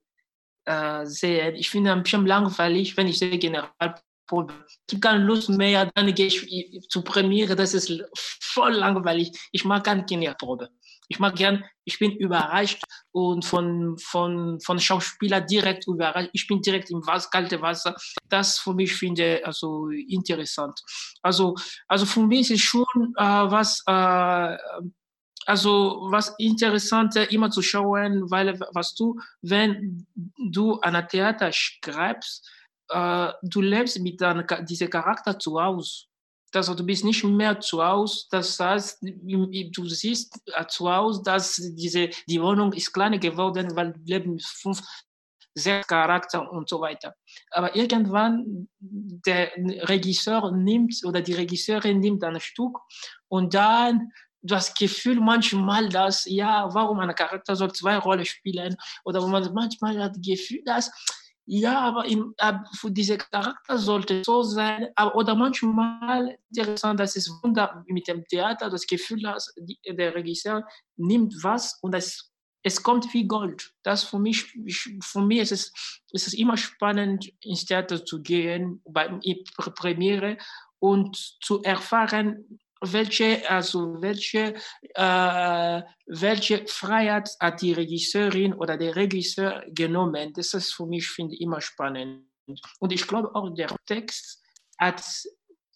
äh, sehen. Ich finde ein bisschen langweilig, wenn ich sehe Generalprobe ich habe keine Lust mehr, dann gehe ich zur Premiere, das ist voll langweilig. Ich mag keine Kinderprobe. Ich mag gern, ich bin überrascht und von, von, von Schauspieler direkt überrascht. Ich bin direkt im Wasser, kalte Wasser. Das für mich finde also interessant. Also, also für mich ist schon äh, was, äh, also was interessant immer zu schauen, weil was du, wenn du an Theater schreibst, äh, du lebst mit diesem Charakter zu Hause. Also du bist nicht mehr zu Hause, das heißt, du siehst äh, zu Hause, dass diese, die Wohnung ist kleiner geworden, weil mit fünf, sechs Charakter und so weiter. Aber irgendwann der Regisseur nimmt oder die Regisseurin nimmt ein Stück und dann das Gefühl manchmal, dass, ja, warum ein Charakter soll zwei Rollen spielen oder man manchmal hat das Gefühl, dass ja, aber im, für diese Charakter sollte so sein. Aber, oder manchmal interessant, das ist Wunder mit dem Theater, das Gefühl, dass die, der Regisseur nimmt was und das, es kommt wie Gold. Das für mich, für mich ist es, ist es immer spannend, ins Theater zu gehen, bei Premiere und zu erfahren, welche, also welche, äh, welche Freiheit hat die Regisseurin oder der Regisseur genommen? Das ist für mich, finde ich, immer spannend. Und ich glaube auch, der Text hat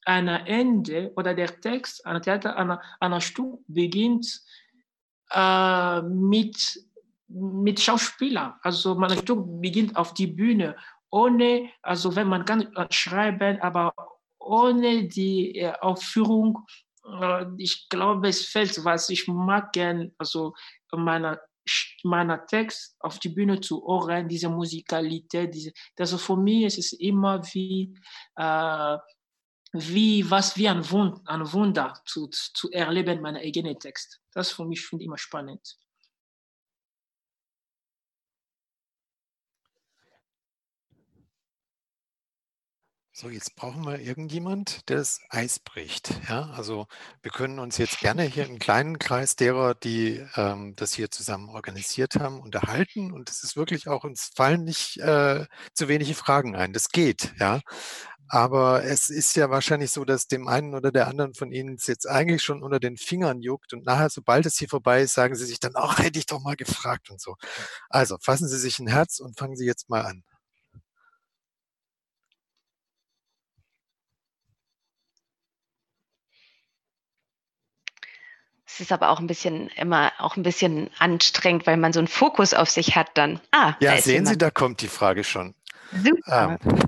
ein Ende oder der Text einer Theater, einer, einer Stück beginnt äh, mit, mit Schauspieler. Also man Stück beginnt auf die Bühne ohne, also wenn man kann schreiben, aber ohne die äh, Aufführung ich glaube, es fällt, was ich mag gern, also meiner meiner Text auf die Bühne zu hören, diese Musikalität, diese, also für mich ist es immer wie, äh, wie was wie ein, Wund, ein Wunder zu, zu erleben, meinen eigenen Text. Das für mich finde ich immer spannend. So, jetzt brauchen wir irgendjemand, der das Eis bricht. Ja, also wir können uns jetzt gerne hier im kleinen Kreis derer, die ähm, das hier zusammen organisiert haben, unterhalten. Und es ist wirklich auch, uns fallen nicht äh, zu wenige Fragen ein. Das geht, ja. Aber es ist ja wahrscheinlich so, dass dem einen oder der anderen von Ihnen es jetzt eigentlich schon unter den Fingern juckt und nachher, sobald es hier vorbei ist, sagen Sie sich dann, ach, hätte ich doch mal gefragt und so. Also fassen Sie sich ein Herz und fangen Sie jetzt mal an. Es ist aber auch ein bisschen immer auch ein bisschen anstrengend, weil man so einen Fokus auf sich hat dann. Ah, ja, sehen Sie, da kommt die Frage schon. Super. Ähm,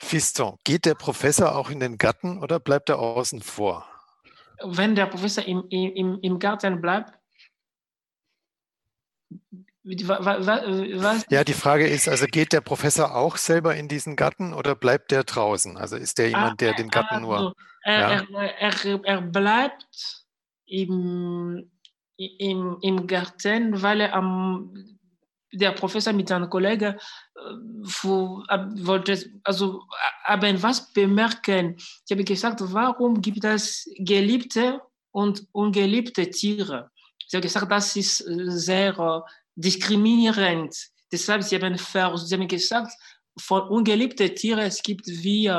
Fiston, geht der Professor auch in den Garten oder bleibt er außen vor? Wenn der Professor im, im, im Garten bleibt, Was? Ja, die Frage ist, also geht der Professor auch selber in diesen Garten oder bleibt der draußen? Also ist der ah, jemand, der den Garten also, nur... Er, ja? er, er, er, bleibt im, im, im Garten, weil er der Professor mit seinem Kollegen wo, wollte, also haben was bemerken. Ich habe gesagt, warum gibt es geliebte und ungeliebte Tiere? Sie haben gesagt, das ist sehr diskriminierend. Deshalb, sie haben, sie haben gesagt, von ungeliebten Tieren, es gibt wie,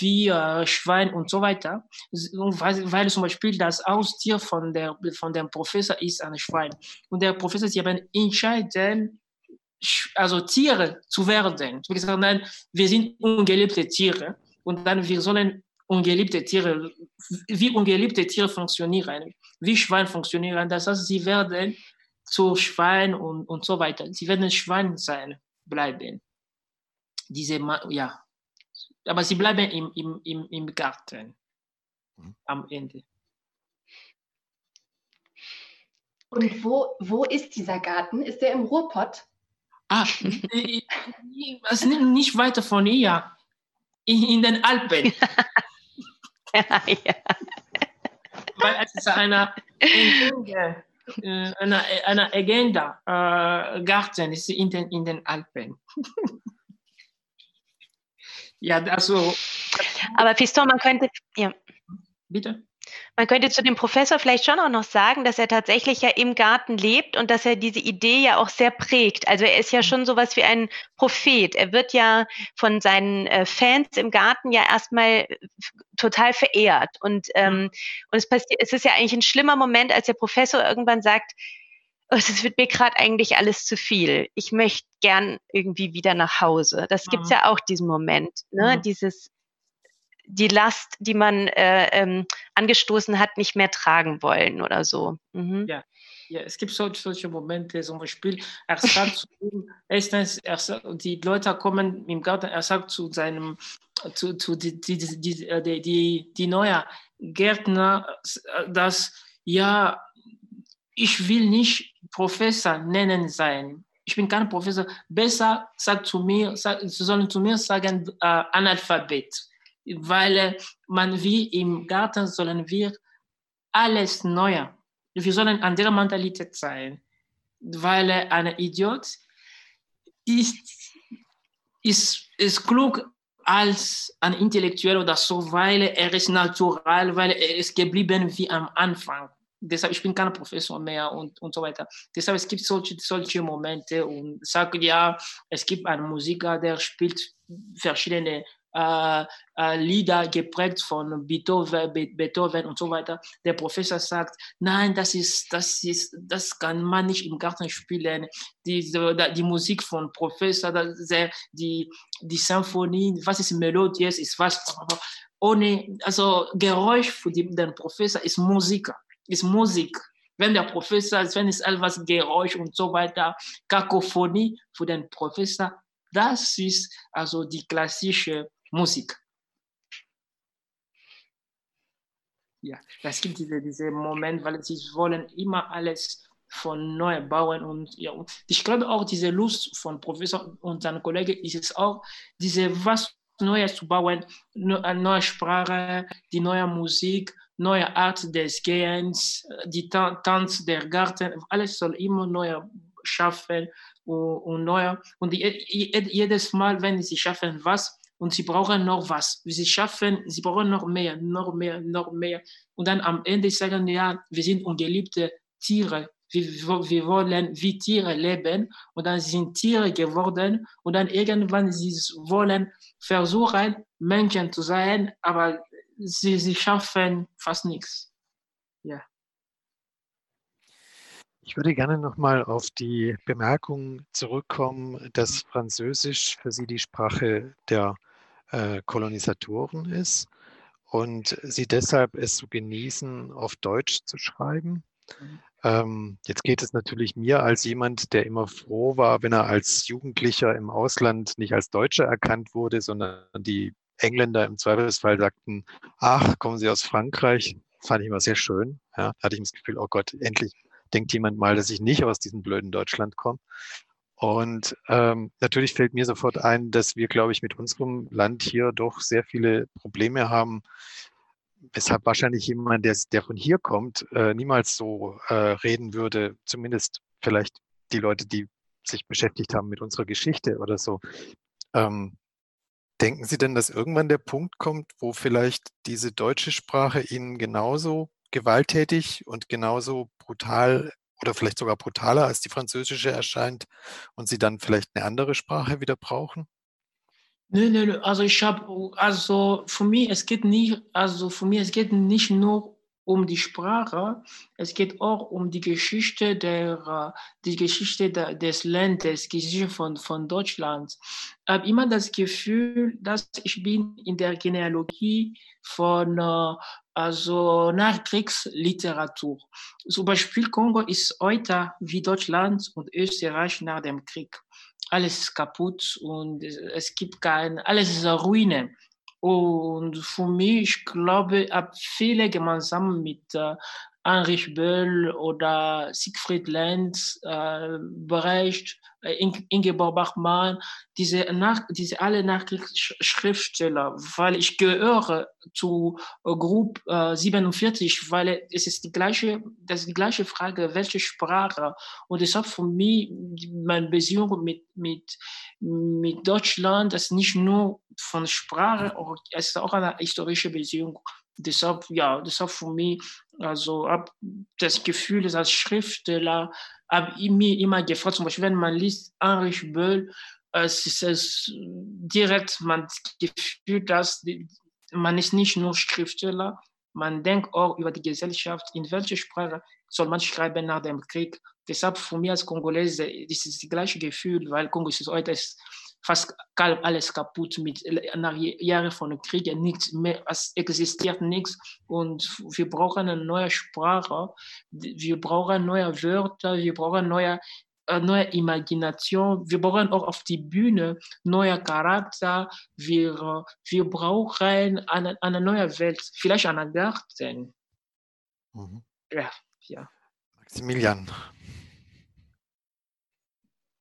wie äh, Schwein und so weiter, weil, weil zum Beispiel das Haustier von, der, von dem Professor ist ein Schwein. Und der Professor, sie haben entschieden, also Tiere zu werden. Habe gesagt, nein, wir sind ungeliebte Tiere und dann wir sollen ungeliebte Tiere, wie ungeliebte Tiere funktionieren, wie Schwein funktionieren. Das heißt, sie werden zu Schwein und, und so weiter. Sie werden Schwein sein, bleiben. Diese, ja. Aber sie bleiben im, im, im, im Garten mhm. am Ende. Und wo, wo ist dieser Garten? Ist der im Ruhrpott? Ah, also nicht weiter von hier, in, in den Alpen. ja, ja. Weil es ist eine, äh, eine, eine Agenda, äh, Garten ist in den, in den Alpen. ja, also. Aber Fiston, man könnte. Ja. Bitte? Man könnte zu dem Professor vielleicht schon auch noch sagen, dass er tatsächlich ja im Garten lebt und dass er diese Idee ja auch sehr prägt. Also er ist ja mhm. schon sowas wie ein Prophet. Er wird ja von seinen äh, Fans im Garten ja erstmal total verehrt. Und, ähm, mhm. und es, passiert, es ist ja eigentlich ein schlimmer Moment, als der Professor irgendwann sagt, es wird mir gerade eigentlich alles zu viel. Ich möchte gern irgendwie wieder nach Hause. Das gibt's mhm. ja auch diesen Moment, ne? Mhm. Dieses die Last, die man äh, ähm, angestoßen hat, nicht mehr tragen wollen oder so. Mhm. Ja. Ja, es gibt solche, solche Momente, zum Beispiel, er sagt zu ihm, erstens, er sagt, die Leute kommen im Garten, er sagt zu seinem, zu, zu die, die, die, äh, die, die, die neue Gärtner, dass, ja, ich will nicht Professor nennen sein. Ich bin kein Professor. Besser sagt zu mir, sag, sie sollen zu mir sagen, äh, Analphabet weil man wie im Garten sollen wir alles neu. Wir sollen an der Mentalität sein, weil ein Idiot ist, ist, ist klug als ein Intellektuell oder so, weil er ist natural, weil er ist geblieben wie am Anfang. Deshalb, ich bin kein Professor mehr und, und so weiter. Deshalb, es gibt solche, solche Momente und sage ja, es gibt einen Musiker, der spielt verschiedene äh, äh, Lieder geprägt von Beethoven, Beethoven und so weiter. Der Professor sagt, nein, das ist, das ist, das kann man nicht im Garten spielen. Die, die, die Musik von Professor, die, die Symphonie, was ist melodiös, ist was ohne, also Geräusch für den Professor ist Musik, ist Musik wenn der Professor, wenn es etwas Geräusch und so weiter, Kakophonie für den Professor, das ist also die klassische Musik. Ja, das gibt diese, diese Moment, weil sie wollen immer alles von neu bauen und ja, ich glaube auch diese Lust von Professor und seinen Kollegen ist es auch, diese was Neues zu bauen, eine neue Sprache, die neue Musik, neue Art des Gehens, die Tanz der Garten, alles soll immer neu schaffen und, und neu. Und jedes Mal, wenn sie schaffen was, und sie brauchen noch was. Sie schaffen, sie brauchen noch mehr, noch mehr, noch mehr. Und dann am Ende sagen, ja, wir sind ungeliebte Tiere. Wir, wir wollen wie Tiere leben und dann sind Tiere geworden und dann irgendwann sie wollen versuchen, Menschen zu sein, aber sie, sie schaffen fast nichts. Ja. Ich würde gerne nochmal auf die Bemerkung zurückkommen, dass Französisch für Sie die Sprache der äh, Kolonisatoren ist und sie deshalb es zu genießen, auf Deutsch zu schreiben. Mhm. Ähm, jetzt geht es natürlich mir als jemand, der immer froh war, wenn er als Jugendlicher im Ausland nicht als Deutscher erkannt wurde, sondern die Engländer im Zweifelsfall sagten, ach, kommen Sie aus Frankreich, fand ich immer sehr schön. Ja, hatte ich das Gefühl, oh Gott, endlich denkt jemand mal, dass ich nicht aus diesem blöden Deutschland komme. Und ähm, natürlich fällt mir sofort ein, dass wir, glaube ich, mit unserem Land hier doch sehr viele Probleme haben, weshalb wahrscheinlich jemand, der, der von hier kommt, äh, niemals so äh, reden würde, zumindest vielleicht die Leute, die sich beschäftigt haben mit unserer Geschichte oder so. Ähm, denken Sie denn, dass irgendwann der Punkt kommt, wo vielleicht diese deutsche Sprache Ihnen genauso gewalttätig und genauso brutal oder vielleicht sogar brutaler als die französische erscheint und Sie dann vielleicht eine andere Sprache wieder brauchen? Nö, nö, also ich habe, also für mich, es geht nicht, also für mich, es geht nicht nur um die Sprache, es geht auch um die Geschichte der, die Geschichte des Landes, die Geschichte von, von Deutschland. Ich habe immer das Gefühl, dass ich bin in der Genealogie von also Nachkriegsliteratur. Zum Beispiel Kongo ist heute wie Deutschland und Österreich nach dem Krieg. Alles ist kaputt und es gibt kein, alles ist eine Ruine. Und für mich, ich glaube, habe viele gemeinsam mit äh, Heinrich Böll oder Siegfried Lenz, äh, Brecht, äh, Ingeborg Bachmann, diese, nach, diese alle Nachkriegsschriftsteller, weil ich gehöre zu äh, Gruppe äh, 47, weil es ist die gleiche, das ist die gleiche Frage, welche Sprache. Und deshalb für mich meine Beziehung mit, mit, mit Deutschland, das ist nicht nur von Sprache, es ist auch eine historische Beziehung deshalb, ja, deshalb für mich, also habe das Gefühl, dass als Schriftsteller, habe ich mir immer gefragt, zum Beispiel, wenn man liest Heinrich Böll, es ist es direkt man das Gefühl, dass man ist nicht nur Schriftsteller, man denkt auch über die Gesellschaft, in welcher Sprache soll man schreiben nach dem Krieg. Deshalb für mich als Kongolese ist es das gleiche Gefühl, weil Kongo ist heute ist fast alles kaputt mit nach Jahren von Krieg, nichts mehr, es existiert nichts und wir brauchen eine neue Sprache, wir brauchen neue Wörter, wir brauchen neue äh, neue Imagination, wir brauchen auch auf die Bühne neue Charakter, wir, wir brauchen eine, eine neue Welt, vielleicht einen Garten. Mhm. Ja, ja. Maximilian.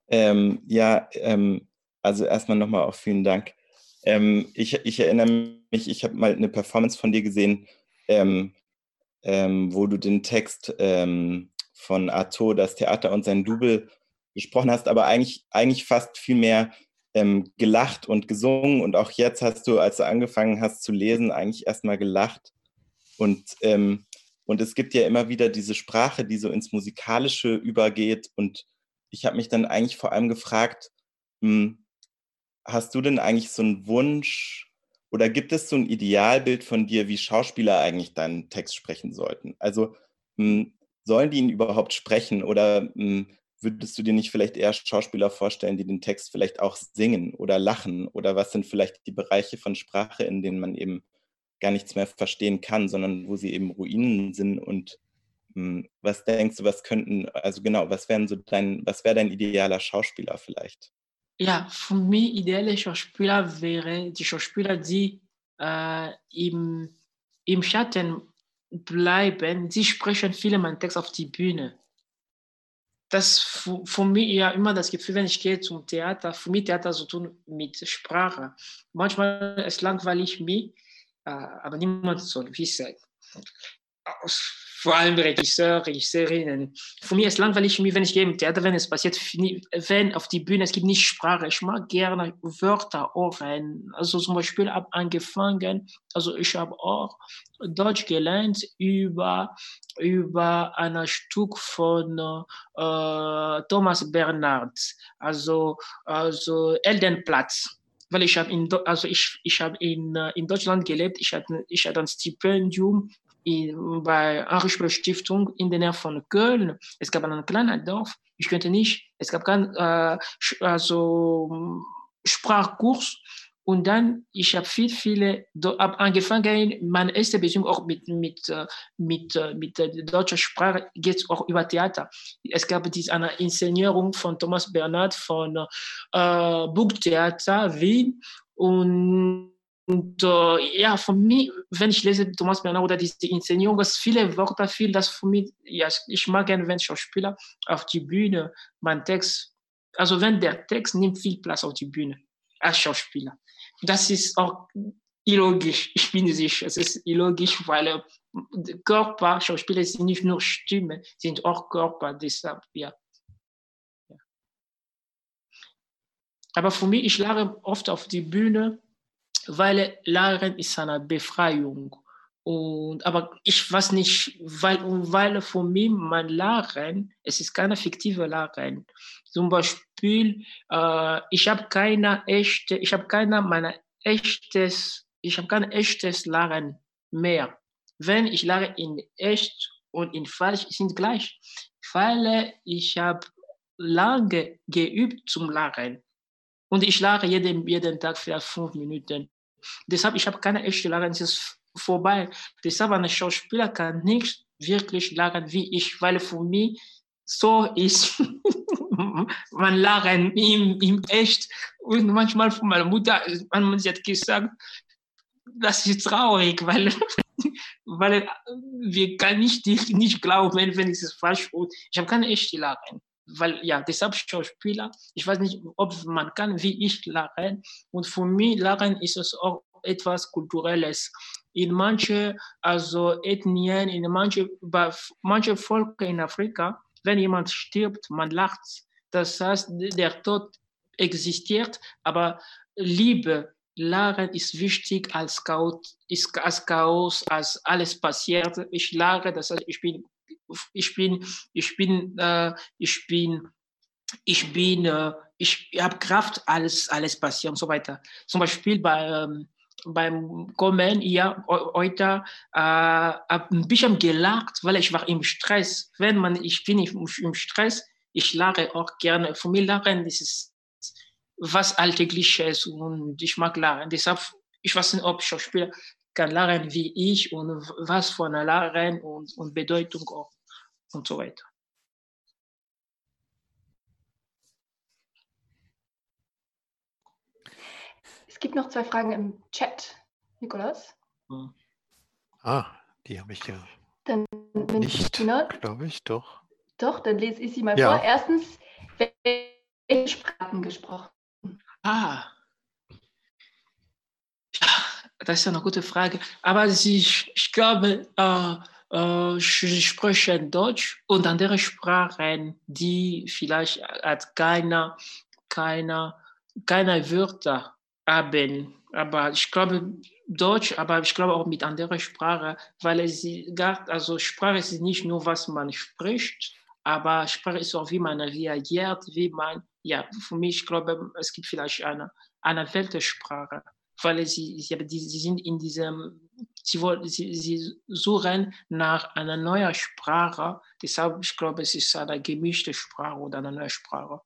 Ähm, ja, ähm, also erstmal nochmal auch vielen Dank. Ähm, ich, ich, erinnere mich, ich habe mal eine Performance von dir gesehen, ähm, ähm, wo du den Text ähm, von Arto, das Theater und sein Double gesprochen hast, aber eigentlich, eigentlich fast viel mehr ähm, gelacht und gesungen. Und auch jetzt hast du, als du angefangen hast zu lesen, eigentlich erstmal gelacht. Und, ähm, und es gibt ja immer wieder diese Sprache, die so ins Musikalische übergeht. Und ich habe mich dann eigentlich vor allem gefragt, mh, hm, hast du denn eigentlich so einen Wunsch oder gibt es so ein Idealbild von dir, wie Schauspieler eigentlich deinen Text sprechen sollten? Also mh, hm, sollen die ihn überhaupt sprechen oder mh, hm, würdest du dir nicht vielleicht eher Schauspieler vorstellen, die den Text vielleicht auch singen oder lachen? Oder was sind vielleicht die Bereiche von Sprache, in denen man eben gar nichts mehr verstehen kann, sondern wo sie eben Ruinen sind und hm, was denkst du, was könnten, also genau, was wären so dein, was wäre dein idealer Schauspieler vielleicht? Ja, für mich ideale Schauspieler wäre die Schauspieler, die äh, im, im Schatten bleiben. Sie sprechen viele meinen Text auf die Bühne. Das für, für mich ja immer das Gefühl, wenn ich gehe zum Theater, für mich Theater zu tun mit Sprache. Manchmal ist langweilig mich, aber niemand soll wissen vor allem Regisseur, Regisseurinnen. Für mich ist es langweilig, wenn ich gehe im Theater, wenn es passiert, wenn auf die Bühne, es gibt nicht Sprache. Ich mag gerne Wörter auch rein. Also zum Beispiel habe angefangen, also ich habe auch Deutsch gelernt über, über ein Stück von äh, Thomas Bernhard, also, also Eldenplatz weil ich habe in also ich ich habe in in Deutschland gelebt ich hatte ich hatte ein Stipendium in, bei Archbel Stiftung in der Nähe von Köln. Es gab ein kleines Dorf. Ich könnte nicht, es gab keinen äh, also, Sprachkurs. Und dann, ich habe viel, viele, habe angefangen, meine erste Beziehung auch mit, mit, äh, mit, äh, mit der deutschen Sprache geht auch über Theater. Es gab diese, eine Inszenierung von Thomas Bernhard von äh, Burgtheater Wien und und äh, ja, für mich, wenn ich lese Thomas Bernard oder diese Inszenierung, viele Wörter, viel, das für mich, ja, ich mag gerne, wenn Schauspieler auf die Bühne mein Text, also wenn der Text nimmt viel Platz auf die Bühne als Schauspieler. Das ist auch illogisch, ich bin sicher, es ist illogisch, weil äh, Körper, Schauspieler sind nicht nur Stimme, sind auch Körper, deshalb, ja. Aber für mich, ich lache oft auf die Bühne, weil Lachen ist eine Befreiung. Und, aber ich weiß nicht, weil, weil für mich mein Lachen, es ist keine fiktive Lachen. Zum Beispiel, äh, ich habe keine echte, ich habe keine meine echtes, ich habe kein echtes Lachen mehr. Wenn ich lache in echt und in falsch sind gleich, weil ich habe lange geübt zum Lachen. Und ich lache jeden, jeden Tag vielleicht fünf Minuten. Deshalb, ich habe keine echte Lache, es ist vorbei. Deshalb, ein Schauspieler kann nicht wirklich lachen wie ich, weil für mich so ist man lachen im, im echt. Und manchmal von meiner Mutter, man hat gesagt, das ist traurig, weil, weil wir kann nicht, nicht glauben, wenn es falsch ist. Ich habe keine echte Lachen weil ja, deshalb Schauspieler, ich weiß nicht, ob man kann wie ich lachen. Und für mich lachen ist es auch etwas Kulturelles. In manche also Ethnien, in manche, bei manche Völker in Afrika, wenn jemand stirbt, man lacht. Das heißt, der Tod existiert, aber Liebe, Lachen ist wichtig als Chaos, als Chaos, als alles passiert. Ich lache, das heißt, ich bin ich bin, ich bin, äh, ich bin, ich bin, äh, ich habe Kraft, alles, alles passiert und so weiter. Zum Beispiel bei, ähm, beim Kommen hier heute äh, habe ein bisschen gelacht, weil ich war im Stress. Wenn man, ich bin im Stress, ich lache auch gerne. Für mich lachen das ist was Alltägliches und ich mag lachen. Deshalb, ich weiß nicht, ob Schauspieler kann lachen wie ich und was von Lachen und, und Bedeutung auch und so weiter. Es gibt noch zwei Fragen im Chat, Nikolas. Hm. Ah, die habe ich ja dann, nicht, glaube ich, doch. Doch, dann lese ich sie mal ja. vor. Erstens, welche Sprachen gesprochen? Ah, das ist eine gute Frage. Aber ich, ich glaube, äh, äh, sprechen Deutsch und andere Sprachen, die vielleicht hat keine, keine, keine Wörter haben. Aber ich glaube Deutsch, aber ich glaube auch mit anderen Sprachen, weil es gar, also Sprache ist nicht nur, was man spricht, aber Sprache ist auch, wie man reagiert, wie man, ja, für mich, ich glaube, es gibt vielleicht eine, eine Weltsprache weil sie, sie, sie sind in diesem, sie, wollen, sie, sie suchen nach einer neuen Sprache. Deshalb, ich glaube, es ist eine gemischte Sprache oder eine neue Sprache.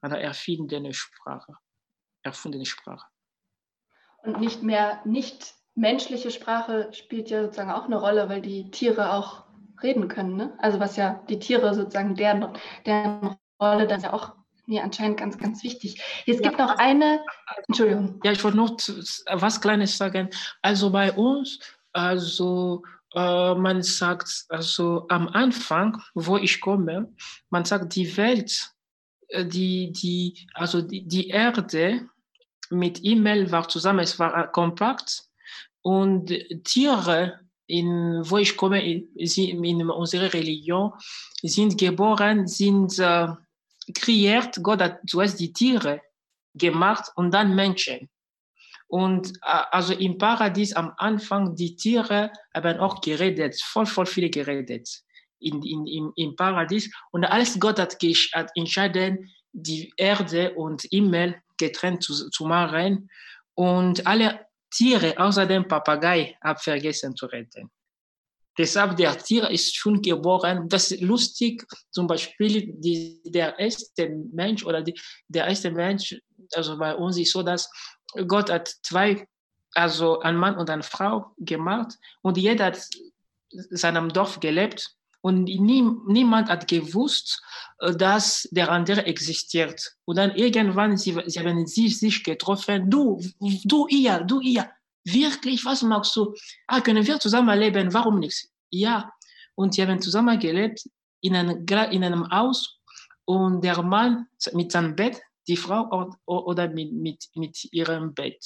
Eine erfindene Sprache. Erfundene Sprache. Und nicht mehr, nicht menschliche Sprache spielt ja sozusagen auch eine Rolle, weil die Tiere auch reden können. Ne? Also was ja die Tiere sozusagen, deren, deren Rolle dann ja auch mir anscheinend ganz, ganz wichtig. Es ja, gibt noch eine, Entschuldigung. Ja, ich wollte noch was Kleines sagen. Also bei uns, also äh, man sagt, also am Anfang, wo ich komme, man sagt, die Welt, äh, die, die, also die, die Erde mit E-Mail war zusammen, es war kompakt und Tiere, in, wo ich komme, in, in unserer Religion, sind geboren, sind äh, kreiert, Gott hat zuerst die Tiere gemacht und dann Menschen. Und also im Paradies am Anfang, die Tiere haben auch geredet, voll, voll viele geredet in, in, im, im Paradies. Und alles Gott hat, hat entschieden, die Erde und Himmel getrennt zu, zu machen. Und alle Tiere, außer dem Papagei, haben vergessen zu reden. Deshalb, der Tier ist schon geboren. Das ist lustig, zum Beispiel die, der erste Mensch oder die, der erste Mensch, also bei uns ist so, dass Gott hat zwei, also ein Mann und eine Frau gemacht und jeder hat in seinem Dorf gelebt und nie, niemand hat gewusst, äh, dass der andere existiert. Und dann irgendwann, sie, sie haben sie sich getroffen, du, du ihr, du ihr, wirklich, was magst du? Ah, können wir zusammen leben? Warum nicht? Ja. Und sie haben zusammen gelebt in einem, in einem Haus und der Mann mit seinem Bett, die Frau oder mit, mit, mit ihrem Bett.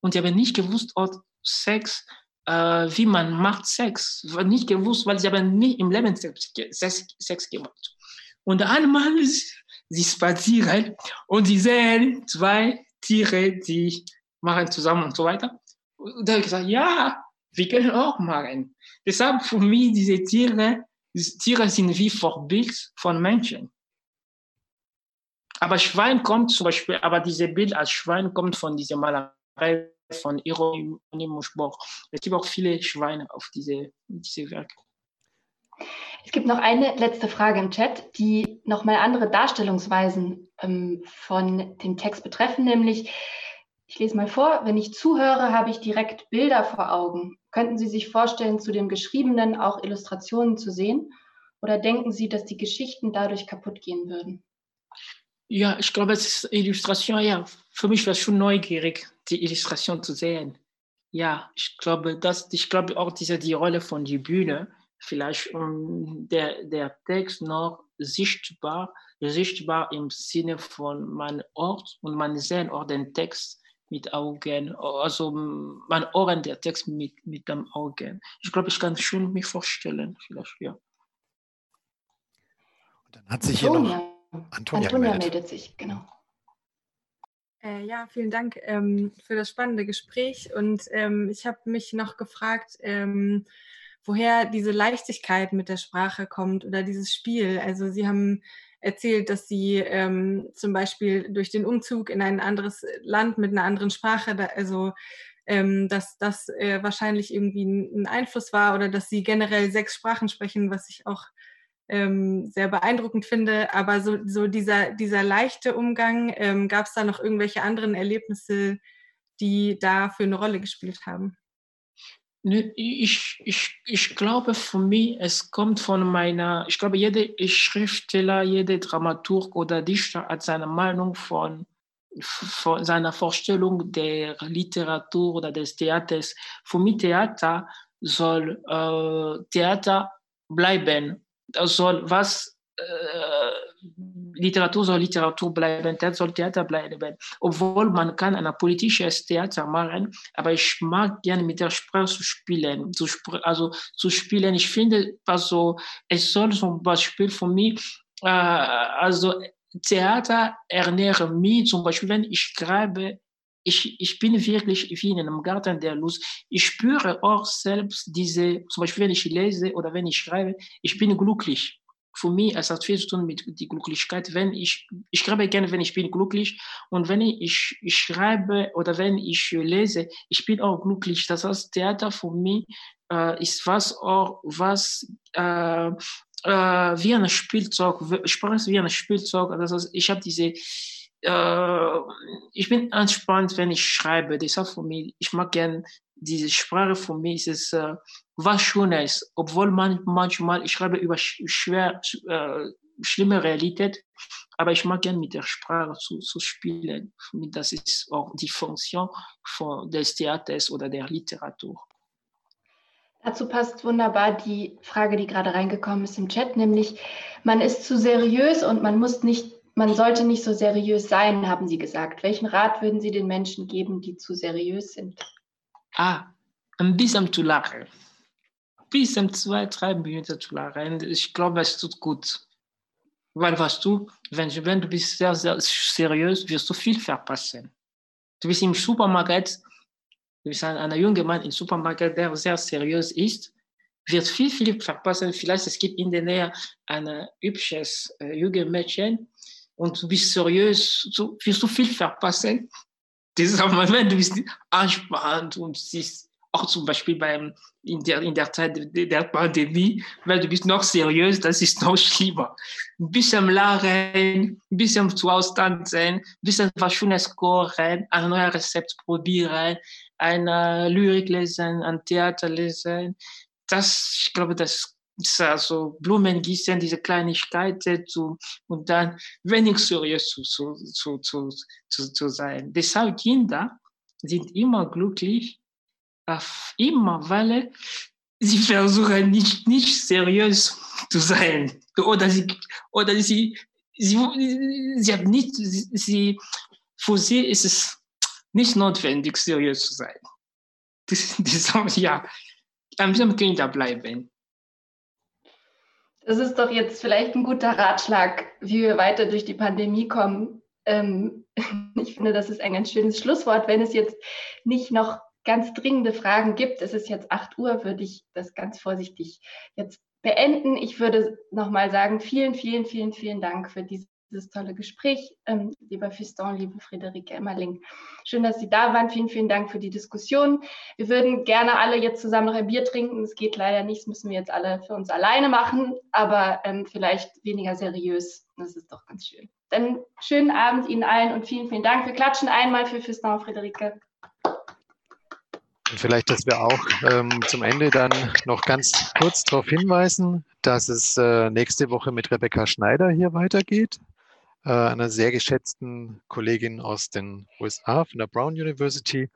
Und sie haben nicht gewusst, ob Sex äh, wie man macht Sex. Nicht gewusst, weil sie haben nie im Leben Sex, Sex, Sex gemacht. Und einmal sie spazieren und sie sehen zwei Tiere, die machen zusammen und so weiter. Und da habe ich gesagt, ja, wir können auch machen. Deshalb für mich diese Tiere, diese Tiere sind wie Vorbild von Menschen. Aber Schwein kommt zum Beispiel, aber dieses Bild als Schwein kommt von dieser Malerei von Hieronymus Boch. Es gibt auch viele Schweine auf diese, diese Werke. Es gibt noch eine letzte Frage im Chat, die nochmal andere Darstellungsweisen ähm, von dem Text betreffen, nämlich, ich lese mal vor, wenn ich zuhöre, habe ich direkt Bilder vor Augen. Könnten Sie sich vorstellen, zu dem Geschriebenen auch Illustrationen zu sehen? Oder denken Sie, dass die Geschichten dadurch kaputt gehen würden? Ja, ich glaube, es ist Illustration, ja. Für mich war es schon neugierig, die Illustration zu sehen. Ja, ich glaube, dass, ich glaube auch diese, die Rolle von der Bühne, vielleicht um der, der Text noch sichtbar, sichtbar im Sinne von man Ort und man sehen auch den Text mit Augen, also man ohren der Text mit, mit dem Augen. Ich glaube, ich kann schon mich vorstellen, vielleicht, ja. Und dann hat sich hier noch Antonia, Antonia meldet. meldet. sich, genau. Äh, ja, vielen Dank ähm, für das spannende Gespräch. Und ähm, ich habe mich noch gefragt, ähm, woher diese Leichtigkeit mit der Sprache kommt oder dieses Spiel. Also Sie haben erzählt, dass Sie ähm, zum Beispiel durch den Umzug in ein anderes Land mit einer anderen Sprache, da, also ähm, dass das äh, wahrscheinlich irgendwie ein Einfluss war oder dass Sie generell sechs Sprachen sprechen, was ich auch ähm, sehr beeindruckend finde. Aber so, so dieser, dieser leichte Umgang, ähm, gab es da noch irgendwelche anderen Erlebnisse, die da für eine Rolle gespielt haben? Ich, ich, ich glaube für mich, es kommt von meiner, ich glaube, jeder Schriftsteller, jeder Dramaturg oder Dichter hat seine Meinung von, von seiner Vorstellung der Literatur oder des Theaters. Für mich Theater soll äh, Theater bleiben das soll was äh, Literatur soll Literatur bleiben, Theater soll Theater bleiben. Obwohl man kann ein politisches Theater machen, aber ich mag gerne mit der Sprache zu spielen, zu sp also zu spielen. Ich finde, also es soll zum Beispiel für mich, äh, also Theater ernähre mich, zum Beispiel, wenn ich schreibe, ich, ich bin wirklich wie in einem Garten der Lust. Ich spüre auch selbst diese, zum Beispiel wenn ich lese oder wenn ich schreibe, ich bin glücklich. Für mich, es hat viel zu tun mit der Glücklichkeit. Wenn ich, ich schreibe gerne, wenn ich bin glücklich. Und wenn ich, ich schreibe oder wenn ich lese, ich bin auch glücklich. Das heißt, Theater für mich äh, ist was auch, was, äh, äh, wie ein Spielzeug, ist wie ein Spielzeug. Das heißt, ich habe diese, äh, ich bin entspannt, wenn ich schreibe. Deshalb für mich, ich mag gerne diese Sprache. Für mich ist es äh, was Schönes, obwohl man manchmal, ich schreibe über schwer, äh, schlimme Realität, aber ich mag gerne mit der Sprache zu, zu spielen. Das ist auch die Funktion von, des Theaters oder der Literatur. Dazu passt wunderbar die Frage, die gerade reingekommen ist im Chat, nämlich man ist zu seriös und man muss nicht man sollte nicht so seriös sein, haben Sie gesagt. Welchen Rat würden Sie den Menschen geben, die zu seriös sind? Ah, ein bisschen zu lachen. Bisschen zwei, drei Minuten zu lachen. Ich glaube, es tut gut. Weil was du, wenn, wenn du bist sehr, sehr seriös, wirst du viel verpassen. Du bist im Supermarkt, du bist ein, ein junger Mann im Supermarkt, der sehr seriös ist, wird viel, viel verpassen. Vielleicht es gibt in der Nähe ein hübsches äh, junges Mädchen, und du bist seriös, so wirst du viel verpassen. Dieser Moment, du bist anspannt und siehst auch zum Beispiel beim, in, der, in der Zeit der Pandemie, weil du bist noch seriös, das ist noch schlimmer. Ein bisschen lachen, ein bisschen zu austanzen, ein bisschen was Schönes kochen, ein neues Rezept probieren, eine Lyrik lesen, ein Theater lesen. Das, ich glaube, das also Blumen gießen, diese Kleinigkeiten zu, und dann wenig seriös zu, zu, zu, zu, zu, zu sein. Deshalb Kinder sind immer glücklich, immer, weil sie versuchen nicht, nicht seriös zu sein. Oder sie, oder sie, sie, sie haben nicht, sie, für sie ist es nicht notwendig, seriös zu sein. Die, die sagen, ja, am Kinder bleiben. Das ist doch jetzt vielleicht ein guter Ratschlag, wie wir weiter durch die Pandemie kommen. Ähm, ich finde, das ist ein ganz schönes Schlusswort. Wenn es jetzt nicht noch ganz dringende Fragen gibt, es ist jetzt 8 Uhr, würde ich das ganz vorsichtig jetzt beenden. Ich würde nochmal sagen, vielen, vielen, vielen, vielen Dank für diese dieses tolle Gespräch, ähm, lieber Fiston, liebe Friederike Emmerling. Schön, dass Sie da waren. Vielen, vielen Dank für die Diskussion. Wir würden gerne alle jetzt zusammen noch ein Bier trinken. Es geht leider nicht, das müssen wir jetzt alle für uns alleine machen, aber ähm, vielleicht weniger seriös. Das ist doch ganz schön. Dann schönen Abend Ihnen allen und vielen, vielen Dank. Wir klatschen einmal für Fiston Friederike. Und vielleicht, dass wir auch ähm, zum Ende dann noch ganz kurz darauf hinweisen, dass es äh, nächste Woche mit Rebecca Schneider hier weitergeht äh, einer sehr geschätzten Kollegin aus den USA von der Brown University.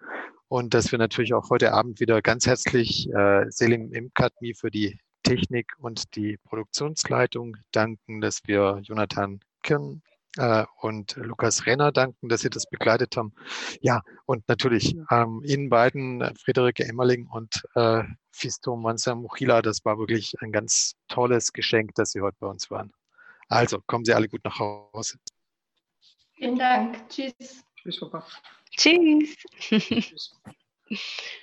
Und dass wir natürlich auch heute Abend wieder ganz herzlich äh, Selim Imkatmi für die Technik und die Produktionsleitung danken, dass wir Jonathan Kirn äh, und Lukas Renner danken, dass Sie das begleitet haben. Ja, und natürlich ähm, Ihnen beiden, Friederike Emmerling und äh, Fisto Mansa Muchila, das war wirklich ein ganz tolles Geschenk, dass Sie heute bei uns waren. Also kommen Sie alle gut nach Hause. Vielen Dank. Tschüss. Tschüss, Papa. Tschüss. Tschüss.